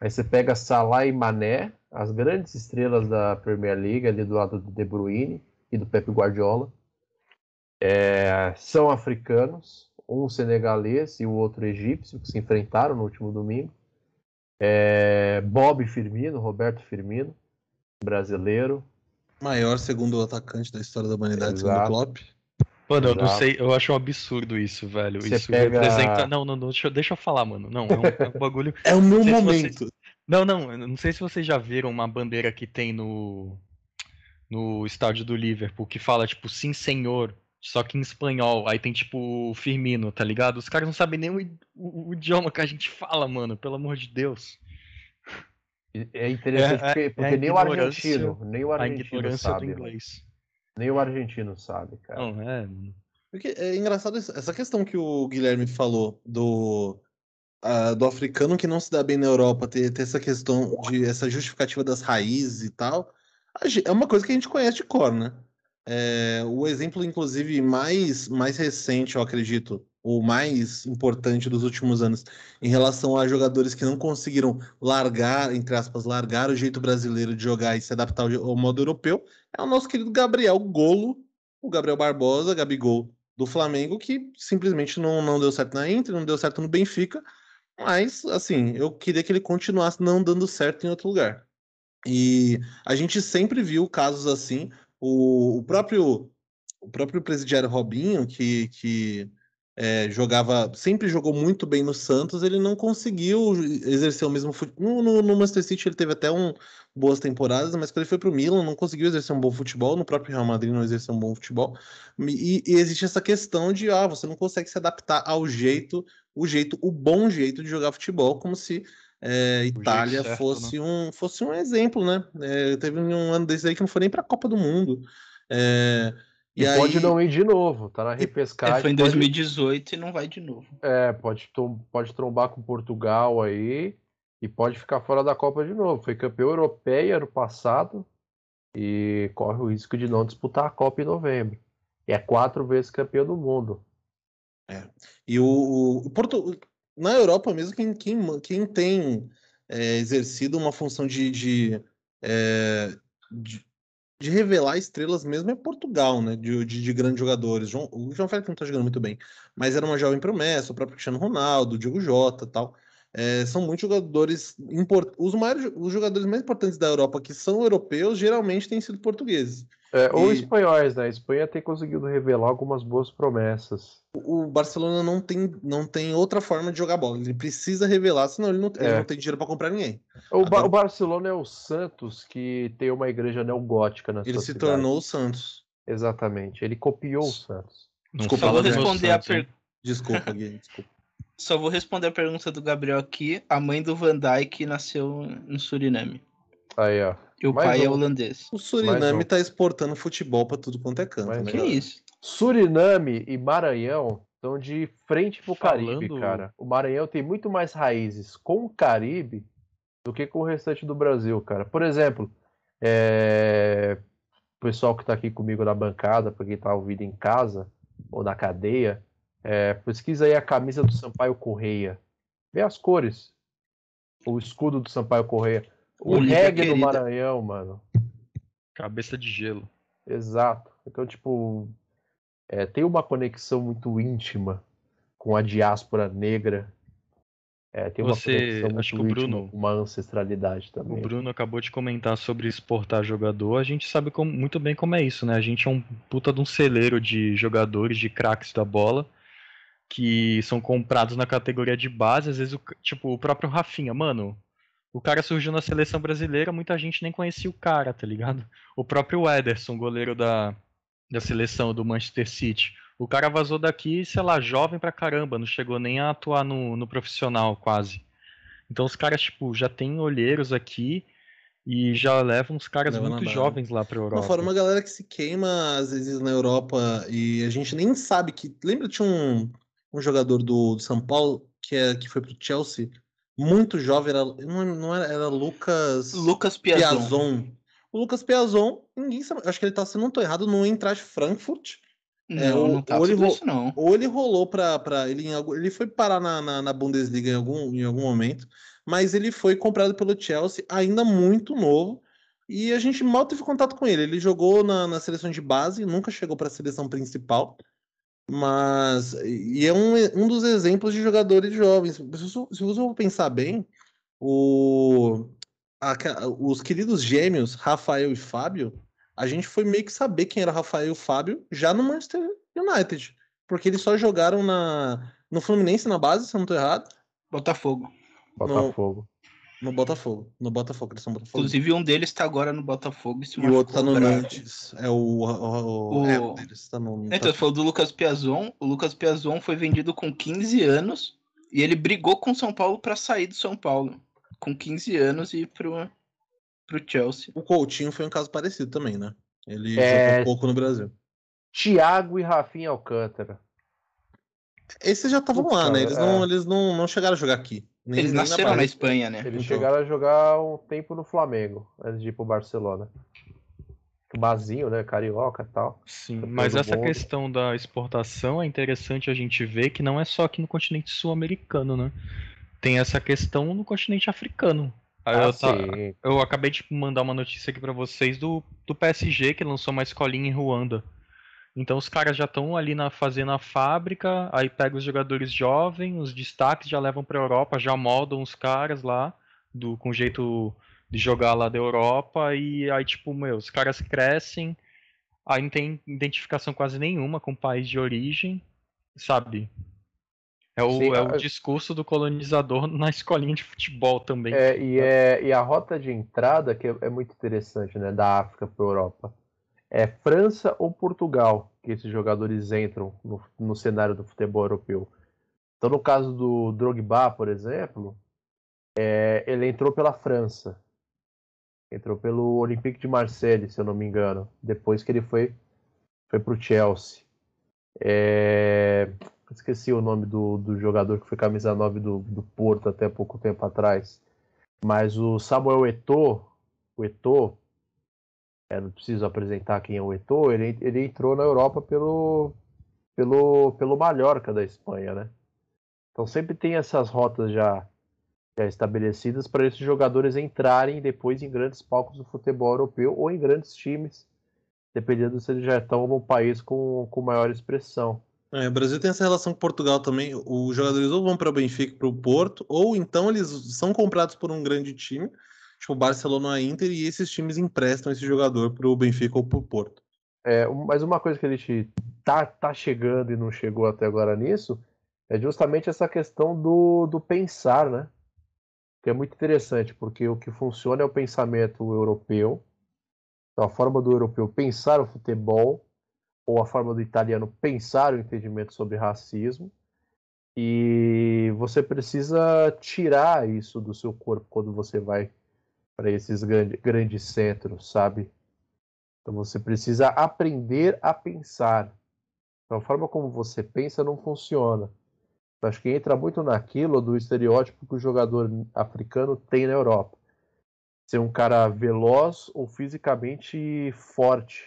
Aí você pega Salah e Mané, as grandes estrelas da Premier League, ali do lado do De Bruyne e do Pep Guardiola. É, são africanos. um senegalês e o outro egípcio, que se enfrentaram no último domingo. É, Bob Firmino, Roberto Firmino, brasileiro. Maior segundo atacante da história da humanidade, segundo Exato. Klopp. Mano, eu não Exato. sei, eu acho um absurdo isso, velho. Você isso pega- representa. Não, não, não, deixa, eu- deixa eu falar, mano. Não, é um, é um bagulho. É o meu Não momento. Não, não, eu não sei se vocês já viram uma bandeira que tem no, no estádio do Liverpool que fala, tipo, sim senhor, só que em espanhol. Aí tem, tipo, o Firmino, tá ligado? Os caras não sabem nem o, o- o idioma que a gente fala, mano, pelo amor de Deus. É interessante É, é- porque, é porque a nem o argentino, nem o argentino sabe. do inglês. Nem o argentino sabe, cara. Não, é, mano. Porque é engraçado essa essa questão que o Guilherme falou do, ah, do africano que não se dá bem na Europa, ter, ter essa questão de essa justificativa das raízes e tal. É uma coisa que a gente conhece de cor, né? É, o exemplo, inclusive, mais, mais recente, eu acredito, o mais importante dos últimos anos, em relação a jogadores que não conseguiram largar, entre aspas, largar o jeito brasileiro de jogar e se adaptar ao, ao modo europeu, é o nosso querido Gabriel Golo, o Gabriel Barbosa, Gabigol, do Flamengo, que simplesmente não, não deu certo na Inter, não deu certo no Benfica, mas, assim, eu queria que ele continuasse não dando certo em outro lugar. E a gente sempre viu casos assim, o, o próprio o próprio presidiário Robinho, que, que é, jogava, sempre jogou muito bem no Santos, ele não conseguiu exercer o mesmo futebol. No, no, no Manchester City ele teve até um, boas temporadas, mas quando ele foi para o Milan não conseguiu exercer um bom futebol, no próprio Real Madrid não exerceu um bom futebol. E, e existe essa questão de ah, você não consegue se adaptar ao jeito, o jeito, o bom jeito de jogar futebol, como se é, Itália certo, fosse, um, fosse um exemplo, né? É, teve um ano desse aí que não foi nem para a Copa do Mundo. É, E, e pode aí- não ir de novo, tá na É, repescagem. foi em pode- 2018 e não vai de novo. É, pode, pode trombar com Portugal aí e pode ficar fora da Copa de novo. Foi campeão europeia ano passado e corre o risco de não disputar a Copa em novembro. E é quatro vezes campeão do mundo. E o, o- o Porto, na Europa mesmo, quem, quem, quem tem é, exercido uma função de, de, é, de, de revelar estrelas mesmo é Portugal, né? De, de, de grandes jogadores. João, o João Félix não tá jogando muito bem, mas era uma jovem promessa, o próprio Cristiano Ronaldo, o Diogo Jota tal. É, são muitos jogadores import... os, os jogadores mais importantes da Europa que são europeus geralmente têm sido portugueses. É, Ou E- espanhóis, né? A Espanha tem conseguido revelar algumas boas promessas. o Barcelona não tem, não tem outra forma de jogar bola. Ele precisa revelar, senão ele não, ele É. não tem dinheiro para comprar ninguém. O, Ba- o Barcelona é o Santos que tem uma igreja neogótica na Ele sua se cidade. tornou o Santos. Exatamente. Ele copiou o Santos. Desculpa, Só vou responder a Santos, hein? per... Desculpa, Gui, desculpa. Só vou responder a pergunta do Gabriel aqui. A mãe do Van Dijk nasceu no Suriname. Aí, ó. E o Mais pai é um. holandês. O Suriname um. tá exportando futebol para tudo quanto é canto, Mais né? Que galera? isso? Suriname e Maranhão estão de frente pro Caribe, Falando- cara. O Maranhão tem muito mais raízes com o Caribe do que com o restante do Brasil, cara. Por exemplo, é, o pessoal que tá aqui comigo na bancada, pra quem tá ouvindo em casa ou na cadeia, é, pesquisa aí a camisa do Sampaio Correia. Vê as cores. O escudo do Sampaio Correia. O reggae do. Maranhão, mano. Cabeça de gelo. Exato. Então, tipo, é, tem uma conexão muito íntima com a diáspora negra. É, tem uma Você- conexão muito acho que o Bruno- com uma ancestralidade O também. Bruno acabou de comentar sobre exportar jogador. A gente sabe como- muito bem como é isso, né? A gente é um puta de um celeiro de jogadores, de craques da bola, que são comprados na categoria de base. Às vezes, o, tipo, o próprio Rafinha, mano. O cara surgiu na seleção brasileira, muita gente nem conhecia o cara, tá ligado? O próprio Ederson, goleiro da, da seleção do Manchester City. O cara vazou daqui, sei lá, jovem pra caramba, não chegou nem a atuar no, no profissional quase. Então os caras, tipo, já tem olheiros aqui e já levam uns caras Leva muito jovens lá pra Europa. Não, fora uma galera que se queima às vezes na Europa e a gente nem sabe que. Lembra tinha um, um jogador do, do São Paulo que, é, que foi pro Chelsea, muito jovem, era, não, não era, era Lucas Lucas Piazon. Piazon. O Lucas Piazon, ninguém sabe, acho que ele tá, se não tô errado, no Eintracht Frankfurt. Não, É, o- não tá o tudo Olivo- isso não. Ou ele rolou pra. pra ele, ele foi parar na, na, na Bundesliga em algum, em algum momento, mas ele foi comprado pelo Chelsea, ainda muito novo, e a gente mal teve contato com ele. Ele jogou na, na seleção de base, nunca chegou para a seleção principal. Mas. E é um, um dos exemplos de jogadores jovens. Se você, for pensar bem, o, a, os queridos gêmeos, Rafael e Fábio, a gente foi meio que saber quem era Rafael e o Fábio já no Manchester United. Porque eles só jogaram na, no Fluminense na base, se eu não tô errado. Botafogo. Botafogo. No, Botafogo. No Botafogo, eles são Botafogo. Inclusive, um deles tá agora no Botafogo. E, e o outro tá no Nantes. É o. o, o... É, deles tá no. Então, você falou do Lucas Piazon. O Lucas Piazon foi vendido com 15 anos e ele brigou com o São Paulo para sair do São Paulo. Com 15 anos e ir pro, pro Chelsea. O Coutinho foi um caso parecido também, né? Ele É. jogou pouco no Brasil. Thiago e Rafinha Alcântara. Esses já estavam lá, né? Eles, é. não, eles não, não chegaram a jogar aqui. Nem- Eles na nasceram na. Espanha, né? Eles Então. chegaram a jogar um tempo no Flamengo, antes de ir pro Barcelona. O Bazinho, né? Carioca e tal. Sim, mas essa mundo. questão da exportação é interessante a gente ver que não é só aqui no continente sul-americano, né? Tem essa questão no continente africano. Ah, eu, sim. eu acabei de mandar uma notícia aqui pra vocês do, do PSG que lançou uma escolinha em Ruanda. Então os caras já estão ali na fazendo a fábrica, aí pega os jogadores jovens, os destaques já levam pra Europa, já moldam os caras lá do com jeito de jogar lá da Europa e aí tipo, meu, os caras crescem, aí não tem identificação quase nenhuma com o país de origem, sabe? É o, Sim, é o a- discurso do colonizador na escolinha de futebol também. É, e, é, e a rota de entrada, que é, é muito interessante, né? Da África para Europa. É França ou Portugal que esses jogadores entram no, no cenário do futebol europeu. Então, no caso do Drogba, por exemplo, é, ele entrou pela França. Entrou pelo Olympique de Marseille, se eu não me engano. Depois que ele foi, foi para o Chelsea. É, esqueci o nome do, do jogador que foi camisa 9 do, do Porto até pouco tempo atrás. Mas o Samuel Eto'o, o Eto'o, é, não preciso apresentar quem é o Eto'o, ele, ele entrou na Europa pelo, pelo, pelo Mallorca da Espanha, né? Então sempre tem essas rotas já, já estabelecidas para esses jogadores entrarem depois em grandes palcos do futebol europeu ou em grandes times, dependendo se eles já estão num país com, com maior expressão. É, o Brasil tem essa relação com Portugal também. Os jogadores ou vão para o Benfica, para o Porto, ou então eles são comprados por um grande time, tipo Barcelona Inter, e esses times emprestam esse jogador para o Benfica ou para o Porto. É, mas uma coisa que a gente tá, tá chegando e não chegou até agora nisso é justamente essa questão do, do pensar, né? Que é muito interessante, porque o que funciona é o pensamento europeu, então a forma do europeu pensar o futebol, ou a forma do italiano pensar o entendimento sobre racismo, e você precisa tirar isso do seu corpo quando você vai para esses grande, grandes centros, sabe? Então você precisa aprender a pensar. Então, a forma como você pensa não funciona. Eu acho que entra muito naquilo do estereótipo que o jogador africano tem na Europa. Ser um cara veloz ou fisicamente forte.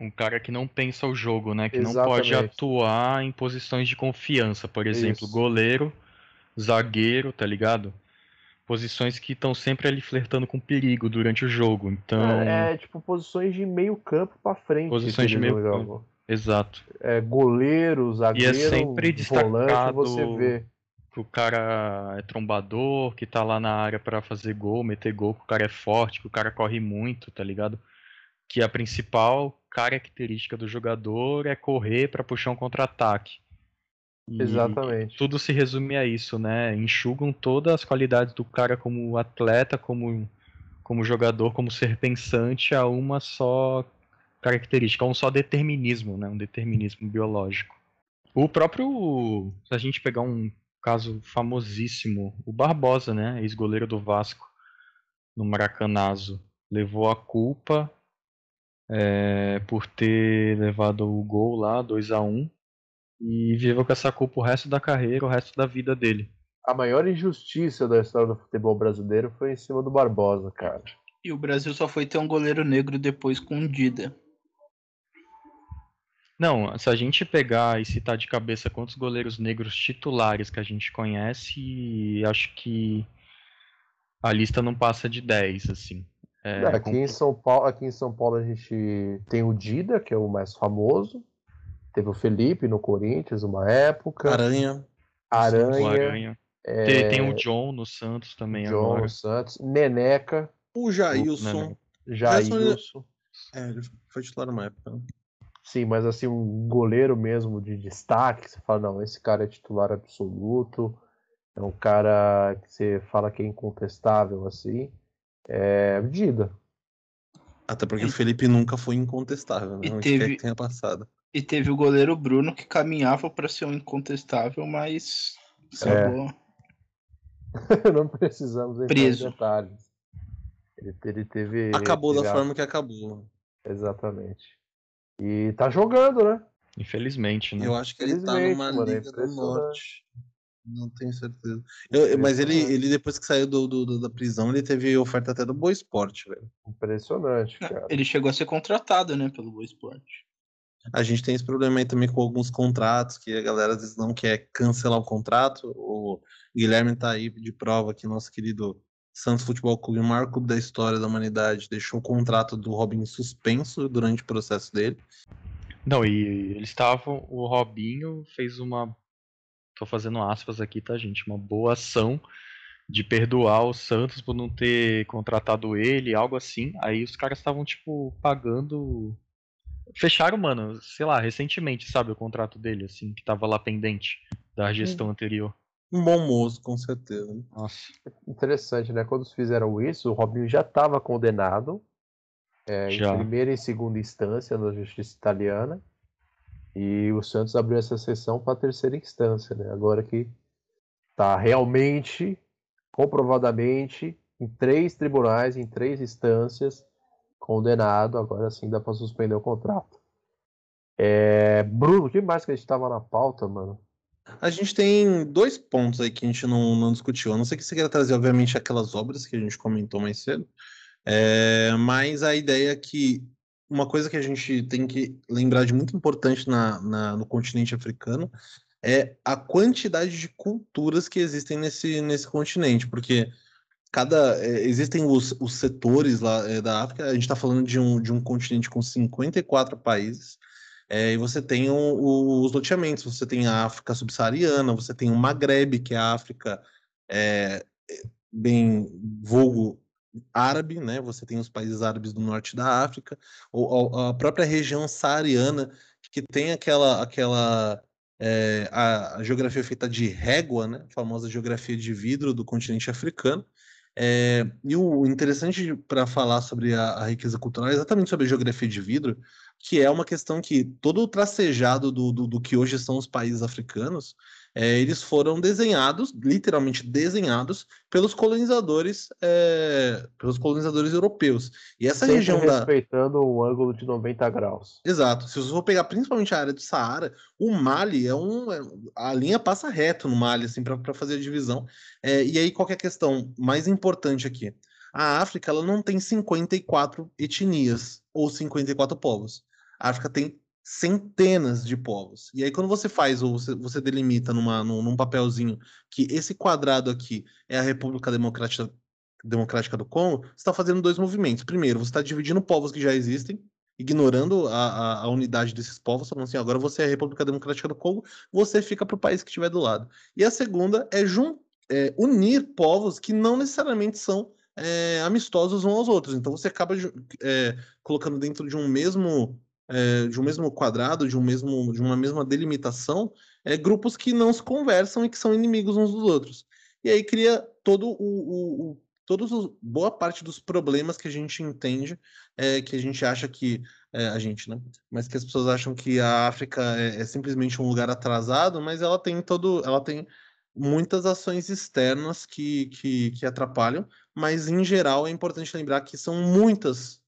Um cara que não pensa o jogo, né? Que não pode Exatamente. atuar em posições de confiança. Por exemplo, Isso. goleiro, zagueiro, tá ligado? Posições que estão sempre ali flertando com perigo durante o jogo. Então, É, tipo posições de meio campo para frente. Posições de meio campo. exato. É, goleiro, zagueiro, sempre volante, você vê. Que o cara é trombador, que tá lá na área pra fazer gol, meter gol, que o cara é forte, que o cara corre muito, tá ligado? Que a principal característica do jogador é correr pra puxar um contra-ataque. E Exatamente. tudo se resume a isso, né? Enxugam todas as qualidades do cara como atleta, como, como jogador, como ser pensante a uma só característica, a um só determinismo, né? Um determinismo biológico. O próprio, se a gente pegar um caso famosíssimo, o Barbosa, né? Ex-goleiro do Vasco, no Maracanazo, levou a culpa é, por ter levado o gol lá, 2 a 1 e viveu com essa culpa o resto da carreira, o resto da vida dele. A maior injustiça da história do futebol brasileiro foi em cima do Barbosa, cara. E o Brasil só foi ter um goleiro negro depois com o Dida. Não, se a gente pegar e citar de cabeça quantos goleiros negros titulares que a gente conhece, acho que a lista não passa de 10, assim. É, aqui, em São Paulo, aqui em São Paulo a gente tem o Dida, que é o mais famoso. Teve o Felipe no Corinthians uma época. Aranha. Aranha. Aranha. é, Tem, tem o John no Santos também John agora. Santos, Neneca, O Né, Jailson. Jailson. É, ele foi titular numa época. né? Sim, mas assim, um goleiro mesmo de destaque, você fala, não, esse cara é titular absoluto, é um cara que você fala que é incontestável, assim, é Dida. Até porque o Felipe nunca foi incontestável, né? E teve- que tenha passado. E teve o goleiro Bruno que caminhava pra ser um incontestável, mas acabou. não precisamos entrar Preso. em detalhes. Ele, ele teve. Acabou da teve a- forma que acabou. Exatamente. E tá jogando, né? Infelizmente, né? Eu acho que ele tá numa mano, é liga do norte. Não tenho certeza. Eu- eu- mas ele, ele, depois que saiu do, do- do- da prisão, ele teve oferta até do Boa Esporte, velho. Impressionante, cara. Ele chegou a ser contratado, né, pelo Boa Esporte. A gente tem esse problema aí também com alguns contratos, que a galera às vezes não quer cancelar o contrato. O Guilherme tá aí de prova que nosso querido Santos Futebol Clube, o maior clube da história da humanidade, deixou o contrato do Robin suspenso durante o processo dele. Não, e eles estavam. O Robinho fez uma. Tô fazendo aspas aqui, tá, gente? Uma boa ação de perdoar o Santos por não ter contratado ele, algo assim. Aí os caras estavam, tipo, pagando. Fecharam, mano, sei lá, recentemente, sabe, o contrato dele, assim, que tava lá pendente da gestão anterior. Um bom moço, com certeza. né? Nossa. Interessante, né? Quando fizeram isso, o Robinho já estava condenado é, em Já. primeira e segunda instância na justiça italiana. E o Santos abriu essa sessão para a terceira instância, né? Agora que está realmente, comprovadamente, em três tribunais, em três instâncias, condenado. Agora sim dá para suspender o contrato. É, Bruno, o que mais que a gente estava na pauta, mano? A gente tem dois pontos aí que a gente não, não discutiu. A não ser que você queira trazer, obviamente, aquelas obras que a gente comentou mais cedo. É, mas a ideia é que uma coisa que a gente tem que lembrar de muito importante na, na- no continente africano é a quantidade de culturas que existem nesse, nesse continente, porque cada é, existem os, os setores lá é, da África. A gente está falando de um, de um continente com 54 países. É, e você tem os loteamentos, você tem a África subsaariana, você tem o Maghreb, que é a África é, bem vulgo árabe, né? Você tem os países árabes do norte da África, ou a própria região saariana, que tem aquela aquela é, a, a geografia feita de régua, né? A famosa geografia de vidro do continente africano. É, e o interessante para falar sobre a, a riqueza cultural é exatamente sobre a geografia de vidro, que é uma questão que todo o tracejado do, do, do que hoje são os países africanos, é, eles foram desenhados, literalmente desenhados, pelos colonizadores, é, pelos colonizadores europeus. E essa Sempre região da. respeitando o ângulo de 90 graus. Exato. Se você for pegar principalmente a área do Saara, o Mali é um. é- A linha passa reto no Mali, assim, para fazer a divisão. É, e aí, qual é a questão mais importante aqui? A África ela não tem 54 etnias ou 54 povos. A África tem centenas de povos. E aí, quando você faz, ou você, você delimita numa, num, num papelzinho que esse quadrado aqui é a República Democrática, Democrática do Congo, você está fazendo dois movimentos. Primeiro, você está dividindo povos que já existem, ignorando a, a, a unidade desses povos, falando assim, agora você é a República Democrática do Congo, você fica para o país que estiver do lado. E a segunda é, jun, é unir povos que não necessariamente são é, amistosos uns aos outros. Então você acaba é, colocando dentro de um mesmo é, de um mesmo quadrado, de um mesmo de uma mesma delimitação, é, grupos que não se conversam e que são inimigos uns dos outros. E aí cria todo o, o, o todos os, boa parte dos problemas que a gente entende, é, que a gente acha que é, a gente, né? Mas que as pessoas acham que a África é, é simplesmente um lugar atrasado, mas ela tem todo, ela tem muitas ações externas que, que, que atrapalham, mas em geral é importante lembrar que são muitas,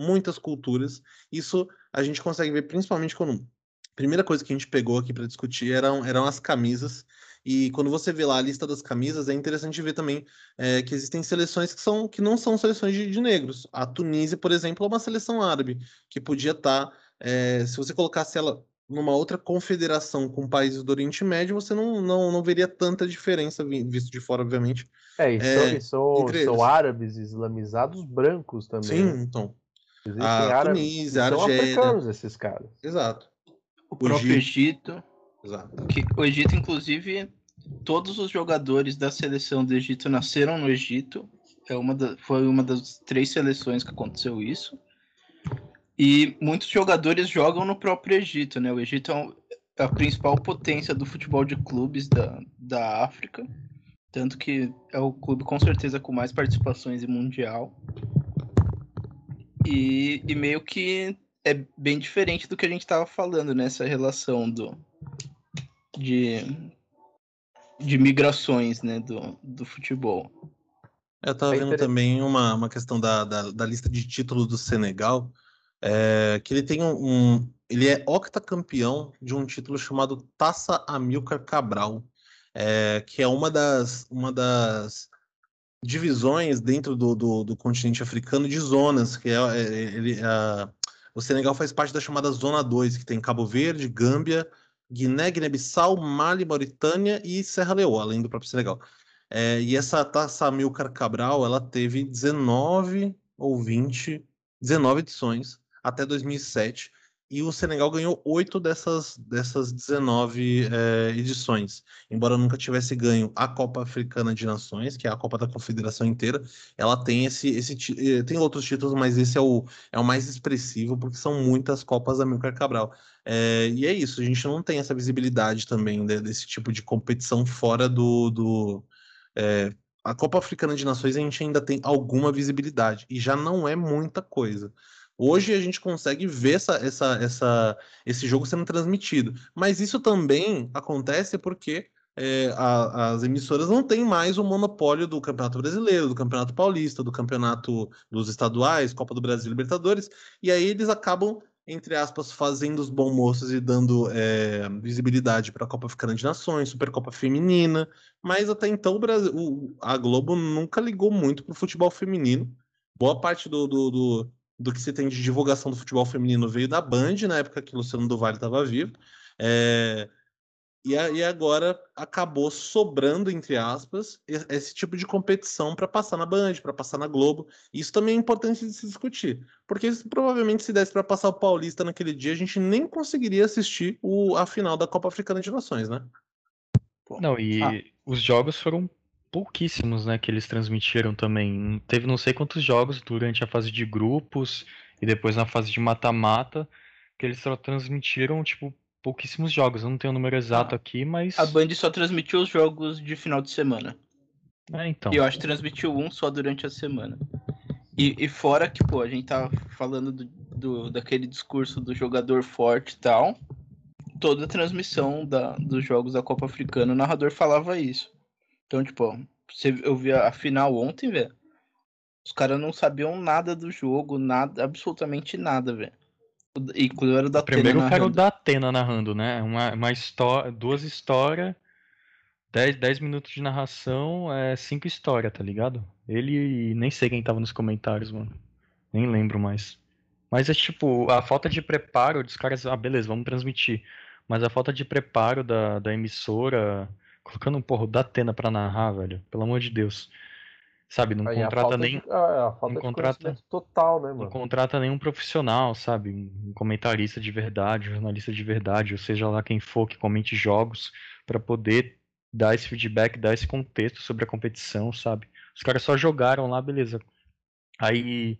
muitas culturas. Isso a gente consegue ver principalmente quando. A primeira coisa que a gente pegou aqui para discutir eram, eram as camisas. E quando você vê lá a lista das camisas, é interessante ver também é, que existem seleções que, são, que não são seleções de, de negros. A Tunísia, por exemplo, é uma seleção árabe, que podia estar. é, se você colocasse ela numa outra confederação com países do Oriente Médio, você não, não, não veria tanta diferença, vi- visto de fora, obviamente. É, e É, são, e são, são árabes islamizados brancos também. Sim, né? então. Existem a árabes Tunísia, a são Argélia. africanos esses caras. Exato. O próprio Egito. Egito. Exato. Que, o Egito, inclusive, todos os jogadores da seleção do Egito nasceram no Egito. É uma da, foi uma das três seleções que aconteceu isso. E muitos jogadores jogam no próprio Egito, né? O Egito é, um- é a principal potência do futebol de clubes da, da África. Tanto que é o clube com certeza com mais participações em Mundial. E, e meio que é bem diferente do que a gente estava falando nessa relação do, de, de migrações né, do, do futebol. Eu tava É vendo também uma, uma questão da, da, da lista de títulos do Senegal, é, que ele tem um, um- Ele é octacampeão de um título chamado Taça Amilcar Cabral, é, que é uma das, uma das divisões dentro do, do, do continente africano de zonas, que é, é, ele, a- o Senegal faz parte da chamada Zona 2, que tem Cabo Verde, Gâmbia, Guiné, Guiné-Bissau, Mali, Mauritânia e Serra Leoa, além do próprio Senegal. É, e essa taça Amilcar Cabral, ela teve 19 ou 20, 19 edições até 2007, e o Senegal ganhou 8 dessas, dessas 19 é, edições. Embora nunca tivesse ganho a Copa Africana de Nações, que é a Copa da Confederação inteira, ela tem esse, esse eh, tem outros títulos, mas esse é o, é o mais expressivo, porque são muitas Copas Amilcar Cabral. É, e é isso, a gente não tem essa visibilidade também né, desse tipo de competição fora do, do, é, a Copa Africana de Nações a gente ainda tem alguma visibilidade e já não é muita coisa. Hoje a gente consegue ver essa, essa, essa, esse jogo sendo transmitido, mas isso também acontece porque é, a- as emissoras não têm mais o monopólio do Campeonato Brasileiro, do Campeonato Paulista, do Campeonato dos Estaduais, Copa do Brasil, Libertadores, e aí eles acabam entre aspas, fazendo os bons moços e dando é, visibilidade para a Copa Africana de Nações, Supercopa Feminina, mas até então o Brasil, o- a Globo nunca ligou muito para o futebol feminino. Boa parte do, do, do, do que se tem de divulgação do futebol feminino veio da Band, na época que o Luciano do Vale estava vivo. É, e, a- e agora acabou sobrando, entre aspas, esse tipo de competição para passar na Band, para passar na Globo. Isso também é importante de se discutir. Porque se- provavelmente se desse para passar o Paulista naquele dia, a gente nem conseguiria assistir o, a final da Copa Africana de Nações, né? Não, e Ah. os jogos foram pouquíssimos, né, que eles transmitiram também. Teve não sei quantos jogos durante a fase de grupos e depois na fase de mata-mata que eles só transmitiram, tipo, pouquíssimos jogos. Eu não tenho o número exato Ah, aqui, mas A Band só transmitiu os jogos de final de semana. é, então. E eu acho que transmitiu um só durante a semana. E, e fora que, pô, a gente tava falando do, do- daquele discurso do jogador forte e tal. Toda a transmissão da, dos jogos da Copa Africana, o narrador falava isso. Então, tipo, eu vi a, final ontem, velho. Os caras não sabiam nada do jogo, nada, absolutamente nada, velho. E quando era o da Primeiro Atena o cara o da Atena narrando, né? Uma, uma história, duas histórias, 10, 10 minutos de narração, é cinco histórias, tá ligado? Ele nem sei quem tava nos comentários, mano. Nem lembro mais. Mas é tipo, a falta de preparo dos caras, ah, beleza, vamos transmitir. Mas a falta de preparo da, da emissora, colocando um porro da Atena pra narrar, velho, pelo amor de Deus. Sabe, não Aí a contrata nem. de, a, a falta não contrata- total, né, Não mano? contrata nenhum profissional, sabe? Um comentarista de verdade, um jornalista de verdade, ou seja lá quem for que comente jogos, para poder dar esse feedback, dar esse contexto sobre a competição, sabe? Os caras só jogaram lá, beleza. Aí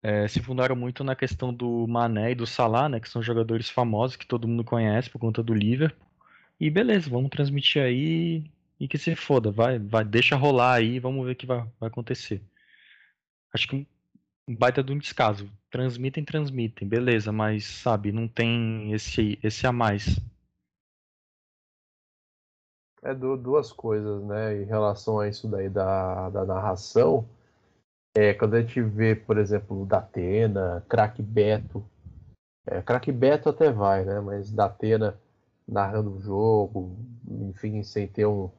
é, se fundaram muito na questão do Mané e do Salah, né? Que são jogadores famosos que todo mundo conhece por conta do Liverpool. E beleza, vamos transmitir aí e que se foda, vai, vai, deixa rolar aí, vamos ver o que vai, vai acontecer. Acho que um baita de um descaso. Transmitem, transmitem, beleza, mas sabe, não tem esse, esse a mais. É du- duas coisas, né, em relação a isso daí da, da narração. É, quando a gente vê, por exemplo, Datena, Crack Beto. É, Crack Beto até vai, né? Mas Datena narrando o jogo, enfim, sem ter um.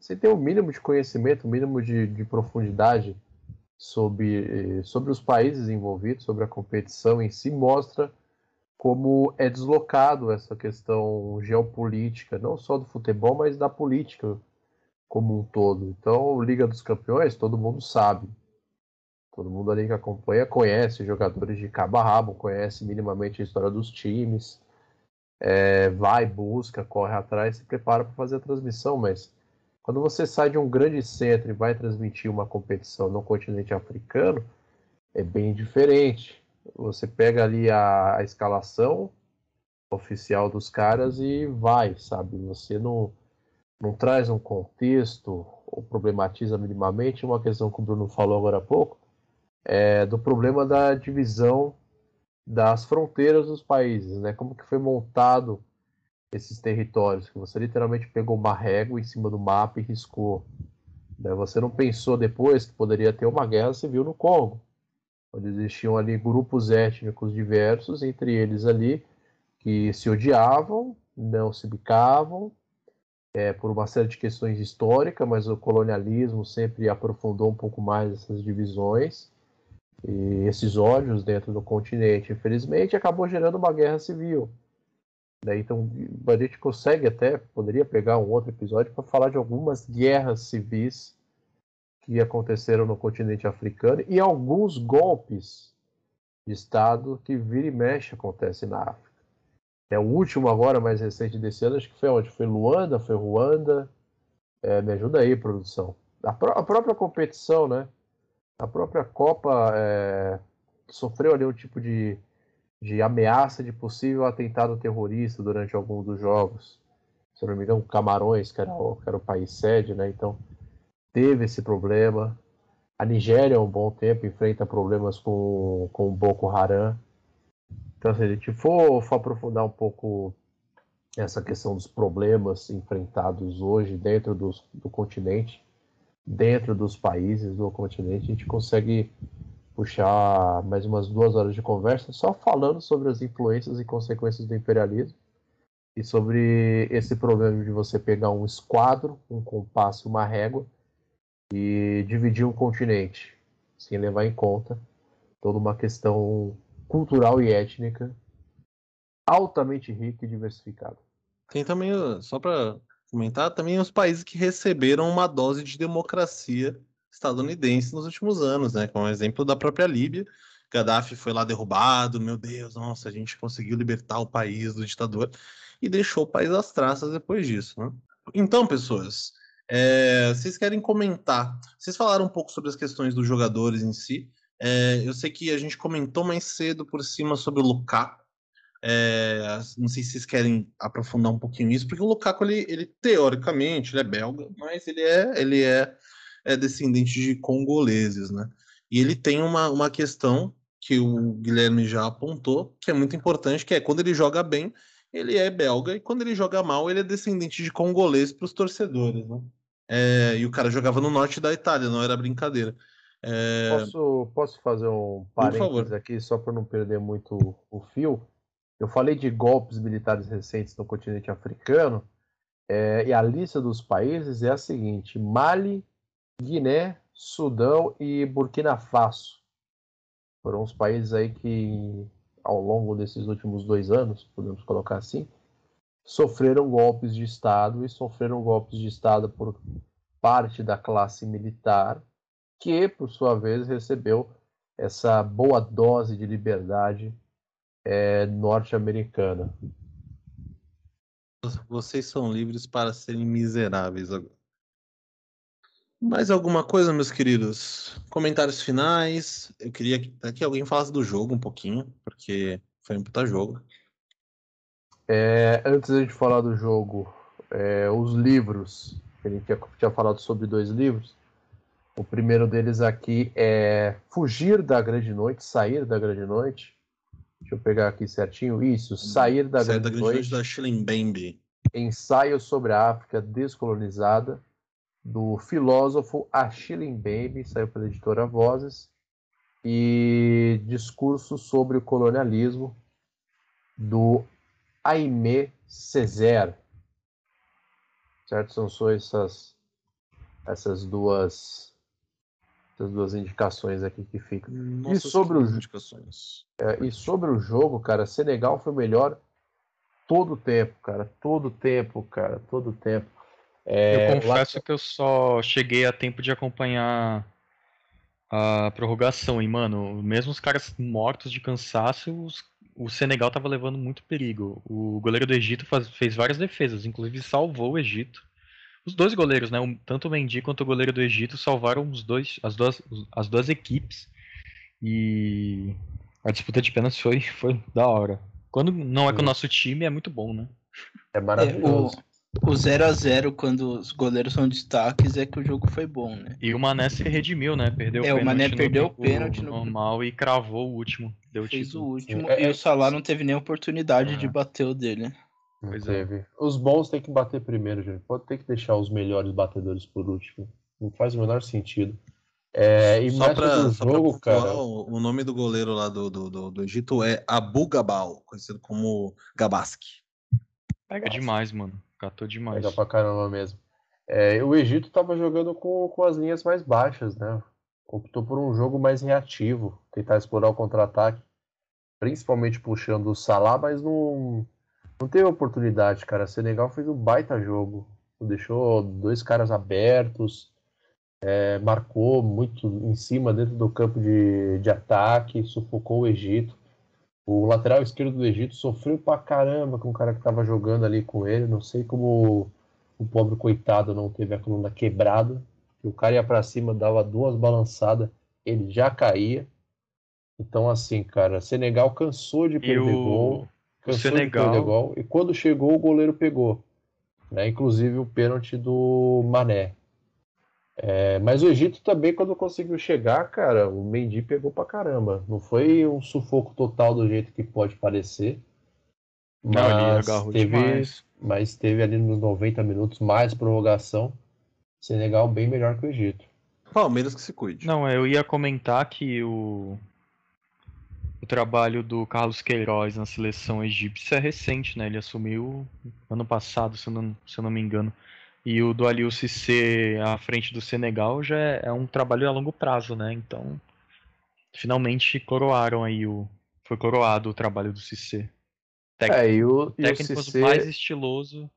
Sem ter um mínimo de conhecimento, um mínimo de, de profundidade sobre, eh, sobre os países envolvidos, sobre a competição em si, mostra como é deslocado essa questão geopolítica, não só do futebol, mas da política como um todo. Então, Liga dos Campeões, todo mundo sabe. Todo mundo ali que acompanha conhece jogadores de cabo a rabo, conhece minimamente a história dos times. É, vai, busca, corre atrás, se prepara para fazer a transmissão, mas quando você sai de um grande centro e vai transmitir uma competição no continente africano, é bem diferente. Você pega ali a, a escalação oficial dos caras e vai, sabe? Você não, não traz um contexto ou problematiza minimamente uma questão que o Bruno falou agora há pouco, é do problema da divisão das fronteiras dos países, né? Como que foi montado esses territórios, que você literalmente pegou uma régua em cima do mapa e riscou. Né? Você não pensou depois que poderia ter uma guerra civil no Congo, onde existiam ali grupos étnicos diversos, entre eles ali, que se odiavam, não se bicavam, é, por uma série de questões históricas, mas o colonialismo sempre aprofundou um pouco mais essas divisões e esses ódios dentro do continente. Infelizmente, acabou gerando uma guerra civil né? Então a gente consegue até, poderia pegar um outro episódio para falar de algumas guerras civis que aconteceram no continente africano e alguns golpes de Estado que vira e mexe acontecem na África. É o último agora, mais recente desse ano, acho que foi onde? Foi Luanda, foi Ruanda. É, me ajuda aí, produção. A, pró a, própria competição, né? A própria Copa é, sofreu ali um tipo de de ameaça de possível atentado terrorista durante algum dos jogos. Se não me engano, Camarões, que era o, que era o país sede, né? Então teve esse problema. A Nigéria, há um bom tempo, enfrenta problemas com, com o Boko Haram. Então, se a gente for, for aprofundar um pouco essa questão dos problemas enfrentados hoje dentro dos, do continente, dentro dos países do continente, a gente consegue puxar mais umas duas horas de conversa só falando sobre as influências e consequências do imperialismo e sobre esse problema de você pegar um esquadro, um compasso, uma régua e dividir um continente, sem levar em conta toda uma questão cultural e étnica altamente rica e diversificada. Tem também, só para comentar, também os países que receberam uma dose de democracia estadunidense nos últimos anos, né? Como exemplo da própria Líbia. Gaddafi foi lá derrubado, meu Deus, nossa, a gente conseguiu libertar o país do ditador e deixou o país às traças depois disso. Né? Então, pessoas, é, vocês querem comentar? Vocês falaram um pouco sobre as questões dos jogadores em si. É, eu sei que a gente comentou mais cedo por cima sobre o Lukaku. É, não sei se vocês querem aprofundar um pouquinho isso, porque o Lukaku, ele, ele teoricamente, ele é belga, mas ele é, ele é é descendente de congoleses, né? E ele tem uma, uma questão que o Guilherme já apontou, que é muito importante, que é quando ele joga bem, ele é belga, e quando ele joga mal, ele é descendente de congolês para os torcedores, né? É, e o cara jogava no norte da Itália, não era brincadeira. É... Posso, posso fazer um parênteses aqui, só para não perder muito o fio? Eu falei de golpes militares recentes no continente africano, é, e a lista dos países é a seguinte: Mali, Guiné, Sudão e Burkina Faso. Foram os países aí que, ao longo desses últimos dois anos, podemos colocar assim, sofreram golpes de Estado e sofreram golpes de Estado por parte da classe militar, que, por sua vez, recebeu essa boa dose de liberdade é, norte-americana. Vocês são livres para serem miseráveis agora. Mais alguma coisa, meus queridos? Comentários finais. Eu queria que alguém falasse do jogo um pouquinho, porque foi um puta jogo. É, antes de falar do jogo, é, os livros. A gente tinha, tinha falado sobre dois livros. O primeiro deles aqui é Fugir da Grande Noite, Sair da Grande Noite. Deixa eu pegar aqui certinho. Isso, Sair da, Sair grande, da grande Noite. da Schillenbembe. Ensaio sobre a África Descolonizada do filósofo Achille Mbembe, saiu pela editora Vozes, e discurso sobre o colonialismo do Aimé Césaire. Certo? São só essas, essas duas essas duas indicações aqui que ficam. Nossa, e sobre os indicações. É, e sobre o jogo, cara, Senegal foi melhor todo o tempo, cara, todo o tempo, cara, todo o tempo. É, eu confesso lá... que eu só cheguei a tempo de acompanhar a prorrogação. E, mano, mesmo os caras mortos de cansaço, os- o Senegal tava levando muito perigo. O goleiro do Egito faz- fez várias defesas, inclusive salvou o Egito. Os dois goleiros, né? Tanto o Mendy quanto o goleiro do Egito salvaram os dois, as, duas, as duas equipes. E a disputa de pênaltis foi, foi da hora. Quando não é com o nosso time, é muito bom, né? É É, o, maravilhoso. o 0x0 quando os goleiros são destaques é que o jogo foi bom, né? E o Mané se redimiu, né? Perdeu É, o Mané perdeu o pênalti no- normal e cravou o último. Deu Fez o último É, e é- o Salah não teve nem oportunidade É. de bater o dele. Não Pois é. teve. Os bons tem que bater primeiro, gente. Pode ter que deixar os melhores batedores por último. Não faz o menor sentido. É, e Só mais pra, pra jogo, pontuar, cara. o, nome do goleiro lá do, do, do, do Egito é Abu Gabal, conhecido como Gabaski. Pega demais, mano. Catou demais. Legal pra caramba mesmo. É, o Egito tava jogando com, com as linhas mais baixas, né? Optou por um jogo mais reativo, tentar explorar o contra-ataque, principalmente puxando o Salah, mas não, não teve oportunidade, cara. Senegal fez um baita jogo, deixou dois caras abertos, é, marcou muito em cima dentro do campo de, de ataque, sufocou o Egito. O lateral esquerdo do Egito sofreu pra caramba com o cara que tava jogando ali com ele. Não sei como o pobre coitado não teve a coluna quebrada. O cara ia pra cima, dava duas balançadas, ele já caía. Então, assim, cara, Senegal cansou de perder o, gol. O Senegal. gol. E quando chegou, o goleiro pegou. Né? Inclusive o pênalti do Mané. É, mas o Egito também, quando conseguiu chegar, cara, o Mendy pegou pra caramba. Não foi um sufoco total do jeito que pode parecer. Não, Mas agarrou teve, demais. mas teve ali nos 90 minutos mais prorrogação. Senegal bem melhor que o Egito. Palmeiras que se cuide. Não, eu ia comentar que o, o trabalho do Carlos Queiroz na seleção egípcia é recente, né? Ele assumiu ano passado, se eu não, se eu não me engano. E o do Aliou Cissé à frente do Senegal já é, é um trabalho a longo prazo, né? Então, finalmente coroaram aí o. Foi coroado o trabalho do Cissé. Técnico, É, e o, e o técnico Cissé, mais estiloso.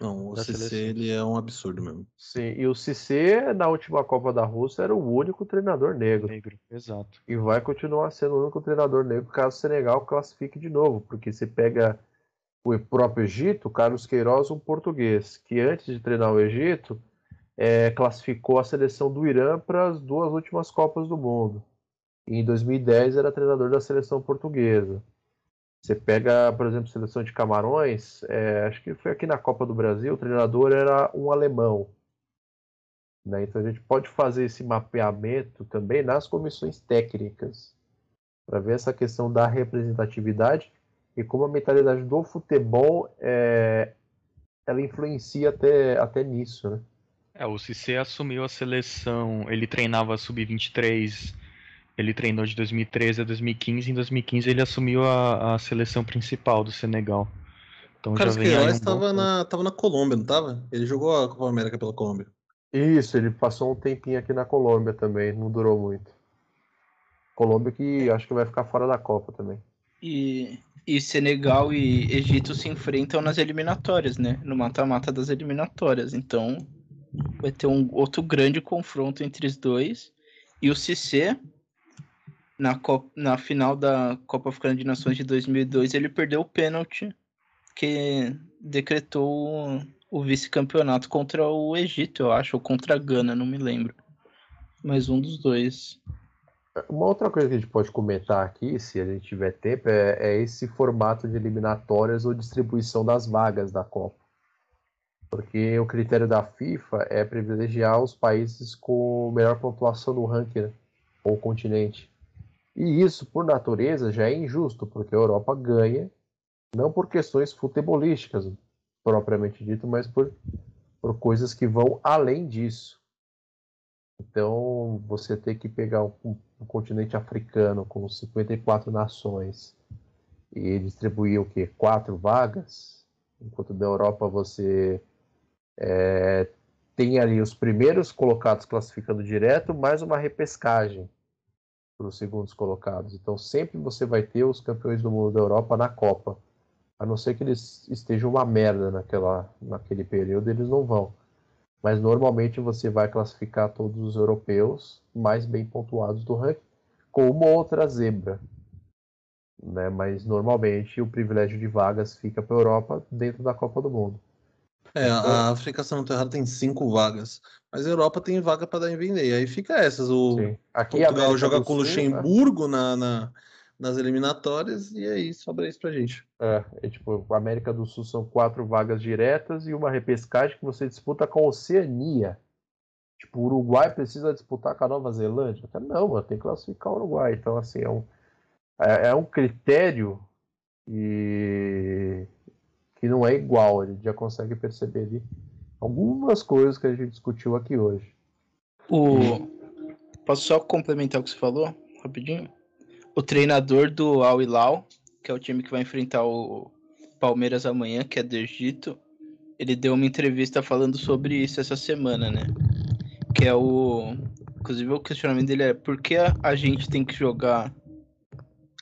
Não, o CC seleção. ele é um absurdo mesmo. sim, e o Cissé, na última Copa da Rússia, era o único treinador negro. Negro, exato. E vai continuar sendo o único treinador negro caso o Senegal classifique de novo, porque você pega o próprio Egito, Carlos Queiroz, um português, que antes de treinar o Egito, é, classificou a seleção do Irã para as duas últimas Copas do Mundo. E em 2010 era treinador da seleção portuguesa. Você pega, por exemplo, seleção de Camarões, é, acho que foi aqui na Copa do Brasil, o treinador era um alemão. Né? Então a gente pode fazer esse mapeamento também nas comissões técnicas, para ver essa questão da representatividade e como a mentalidade do futebol é, ela influencia até, até nisso. Né? É, o Cissé assumiu a seleção, ele treinava a sub-23, ele treinou de 2013 a 2015, em 2015 ele assumiu a, a seleção principal do Senegal. Então O já Carlos vem aí um bom tava tempo. na, tava na Colômbia, não tava? Ele jogou a Copa América pela Colômbia. Isso, ele passou um tempinho aqui na Colômbia também, não durou muito. Colômbia que acho que vai ficar fora da Copa também. E, e Senegal e Egito se enfrentam nas eliminatórias, né? No mata-mata das eliminatórias. Então vai ter um outro grande confronto entre os dois. E o Cissé, na, Copa, na final da Copa Africana de Nações de 2002, ele perdeu o pênalti que decretou o, vice-campeonato contra o Egito, eu acho, ou contra a Gana, não me lembro. Mas um dos dois. Uma outra coisa que a gente pode comentar aqui, se a gente tiver tempo, é, é esse formato de eliminatórias ou distribuição das vagas da Copa. Porque o critério da FIFA é privilegiar os países com melhor pontuação no ranking, né? ou continente. E isso, por natureza, já é injusto, porque a Europa ganha, não por questões futebolísticas, propriamente dito, mas por, por coisas que vão além disso. Então, você ter que pegar um, um continente africano com 54 nações e distribuir o quê? Quatro vagas, enquanto da Europa você é, tem ali os primeiros colocados classificando direto, mais uma repescagem para os segundos colocados. Então, sempre você vai ter os campeões do mundo da Europa na Copa. A não ser que eles estejam uma merda naquela, naquele período, eles não vão. Mas normalmente você vai classificar todos os europeus mais bem pontuados do ranking com uma outra zebra. Né? Mas normalmente o privilégio de vagas fica para a Europa dentro da Copa do Mundo. É, a África, se não errado, tem cinco vagas. Mas a Europa tem vaga para dar em vender. Aí fica essas. O Aqui Portugal joga com o Luxemburgo na, na, nas eliminatórias e aí sobra isso pra gente. É, é, tipo, a América do Sul são quatro vagas diretas e uma repescagem que você disputa com a Oceania. Tipo, o Uruguai precisa disputar com a Nova Zelândia? Não, mano, tem que classificar o Uruguai. Então, assim, é um, é, é um critério e que não é igual. A gente já consegue perceber ali algumas coisas que a gente discutiu aqui hoje. O... Posso só complementar o que você falou, rapidinho? O treinador do Al Hilal, que é o time que vai enfrentar o Palmeiras amanhã, que é do Egito, ele deu uma entrevista falando sobre isso essa semana, né? Que é o. Inclusive, o questionamento dele é por que a gente tem que jogar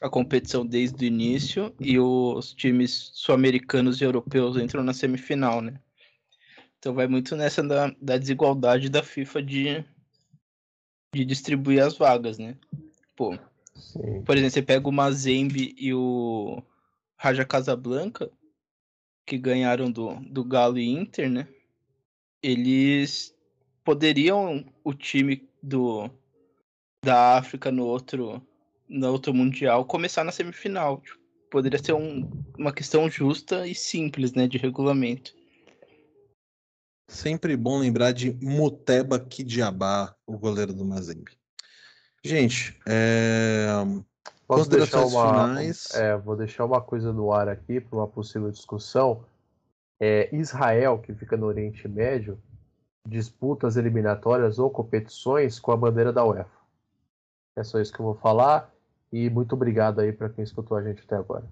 a competição desde o início e os times sul-americanos e europeus entram na semifinal, né? Então vai muito nessa da, da desigualdade da FIFA de, de distribuir as vagas, né? Pô, Sim. por exemplo, você pega o Mazembe e o Raja Casablanca, que ganharam do, do Galo e Inter, né? Eles poderiam, o time do da África no outro no outro Mundial começar na semifinal. Tipo, poderia ser um, uma questão justa e simples, né, de regulamento. Sempre bom lembrar de Muteba Kidiabá, o goleiro do Mazembe. Gente, é... Posso deixar uma, finais. É, vou deixar uma coisa no ar aqui para uma possível discussão. É, Israel, que fica no Oriente Médio, disputa as eliminatórias ou competições com a bandeira da UEFA. É só isso que eu vou falar. E muito obrigado aí para quem escutou a gente até agora.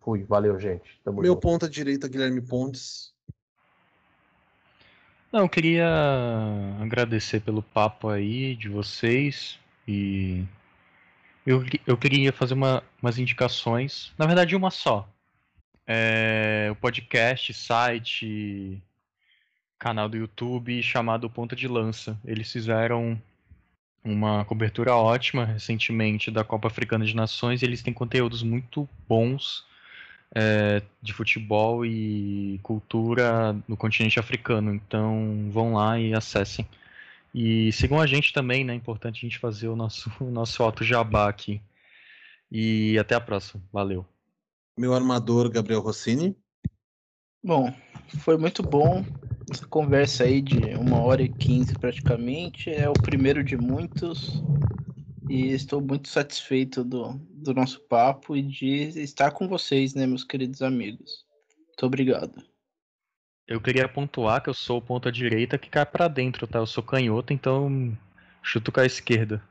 Fui, valeu, gente. Tamo Meu junto. ponta direita, Guilherme Pontes. Não, eu queria agradecer pelo papo aí de vocês e eu, eu queria fazer uma, umas indicações, na verdade uma só. É, o podcast, site, canal do YouTube chamado Ponta de Lança. Eles fizeram uma cobertura ótima recentemente da Copa Africana de Nações. E eles têm conteúdos muito bons é, de futebol e cultura no continente africano. Então vão lá e acessem. E sigam a gente também, né? É importante a gente fazer o nosso, o nosso auto jabá aqui. E até a próxima. Valeu. Meu armador, Gabriel Rossini. Bom, foi muito bom essa conversa aí de uma hora e quinze praticamente. É o primeiro de muitos. E estou muito satisfeito do, do nosso papo e de estar com vocês, né, meus queridos amigos. Muito obrigado. Eu queria pontuar que eu sou o ponta direita que cai para dentro, tá? Eu sou canhoto, então chuto com a esquerda.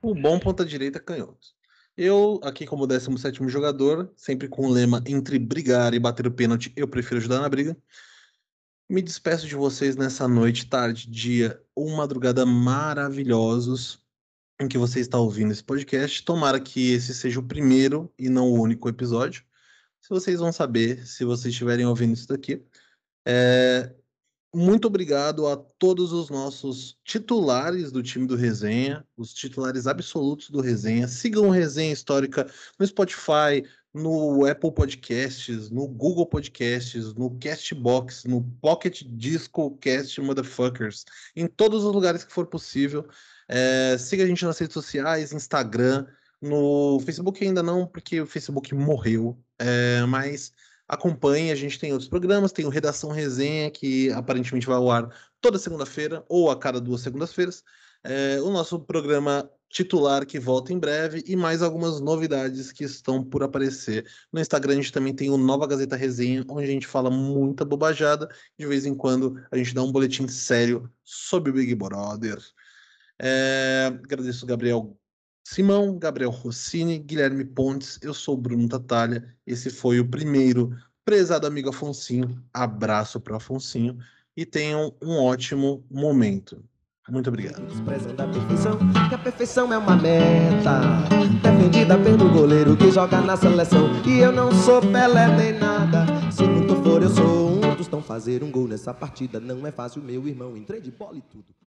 O bom ponta direita é canhoto. Eu, aqui como 17 jogador, sempre com o lema entre brigar e bater o pênalti, eu prefiro ajudar na briga. Me despeço de vocês nessa noite, tarde, dia ou madrugada maravilhosos em que você está ouvindo esse podcast. Tomara que esse seja o primeiro e não o único episódio. Se vocês vão saber, se vocês estiverem ouvindo isso daqui. É, muito obrigado a todos os nossos titulares do time do Resenha, os titulares absolutos do Resenha. Sigam o Resenha Histórica no Spotify, no Apple Podcasts, no Google Podcasts, no Castbox, no Pocket Disco Cast Motherfuckers, em todos os lugares que for possível. É, siga a gente nas redes sociais, Instagram, no Facebook ainda não, porque o Facebook morreu, é, mas Acompanhe, a gente tem outros programas, tem o Redação Resenha, que aparentemente vai ao ar toda segunda-feira, ou a cada duas segundas-feiras. É, o nosso programa titular que volta em breve e mais algumas novidades que estão por aparecer. No Instagram a gente também tem o Nova Gazeta Resenha, onde a gente fala muita bobajada. De vez em quando a gente dá um boletim sério sobre o Big Brother. É, agradeço o Gabriel Simão, Gabriel Rossini, Guilherme Pontes, eu sou Bruno Tatalha. Esse foi o primeiro prezado amigo Afonsinho. Abraço para Afonsinho e tenham um ótimo momento. Muito obrigado. Desprezando a perfeição, que a perfeição é uma meta defendida pelo goleiro que joga na seleção. E eu não sou Pelé nem nada. Se muito for, eu sou um dos Tostão fazer um gol nessa partida não é fácil, meu irmão. Entrei de bola e tudo.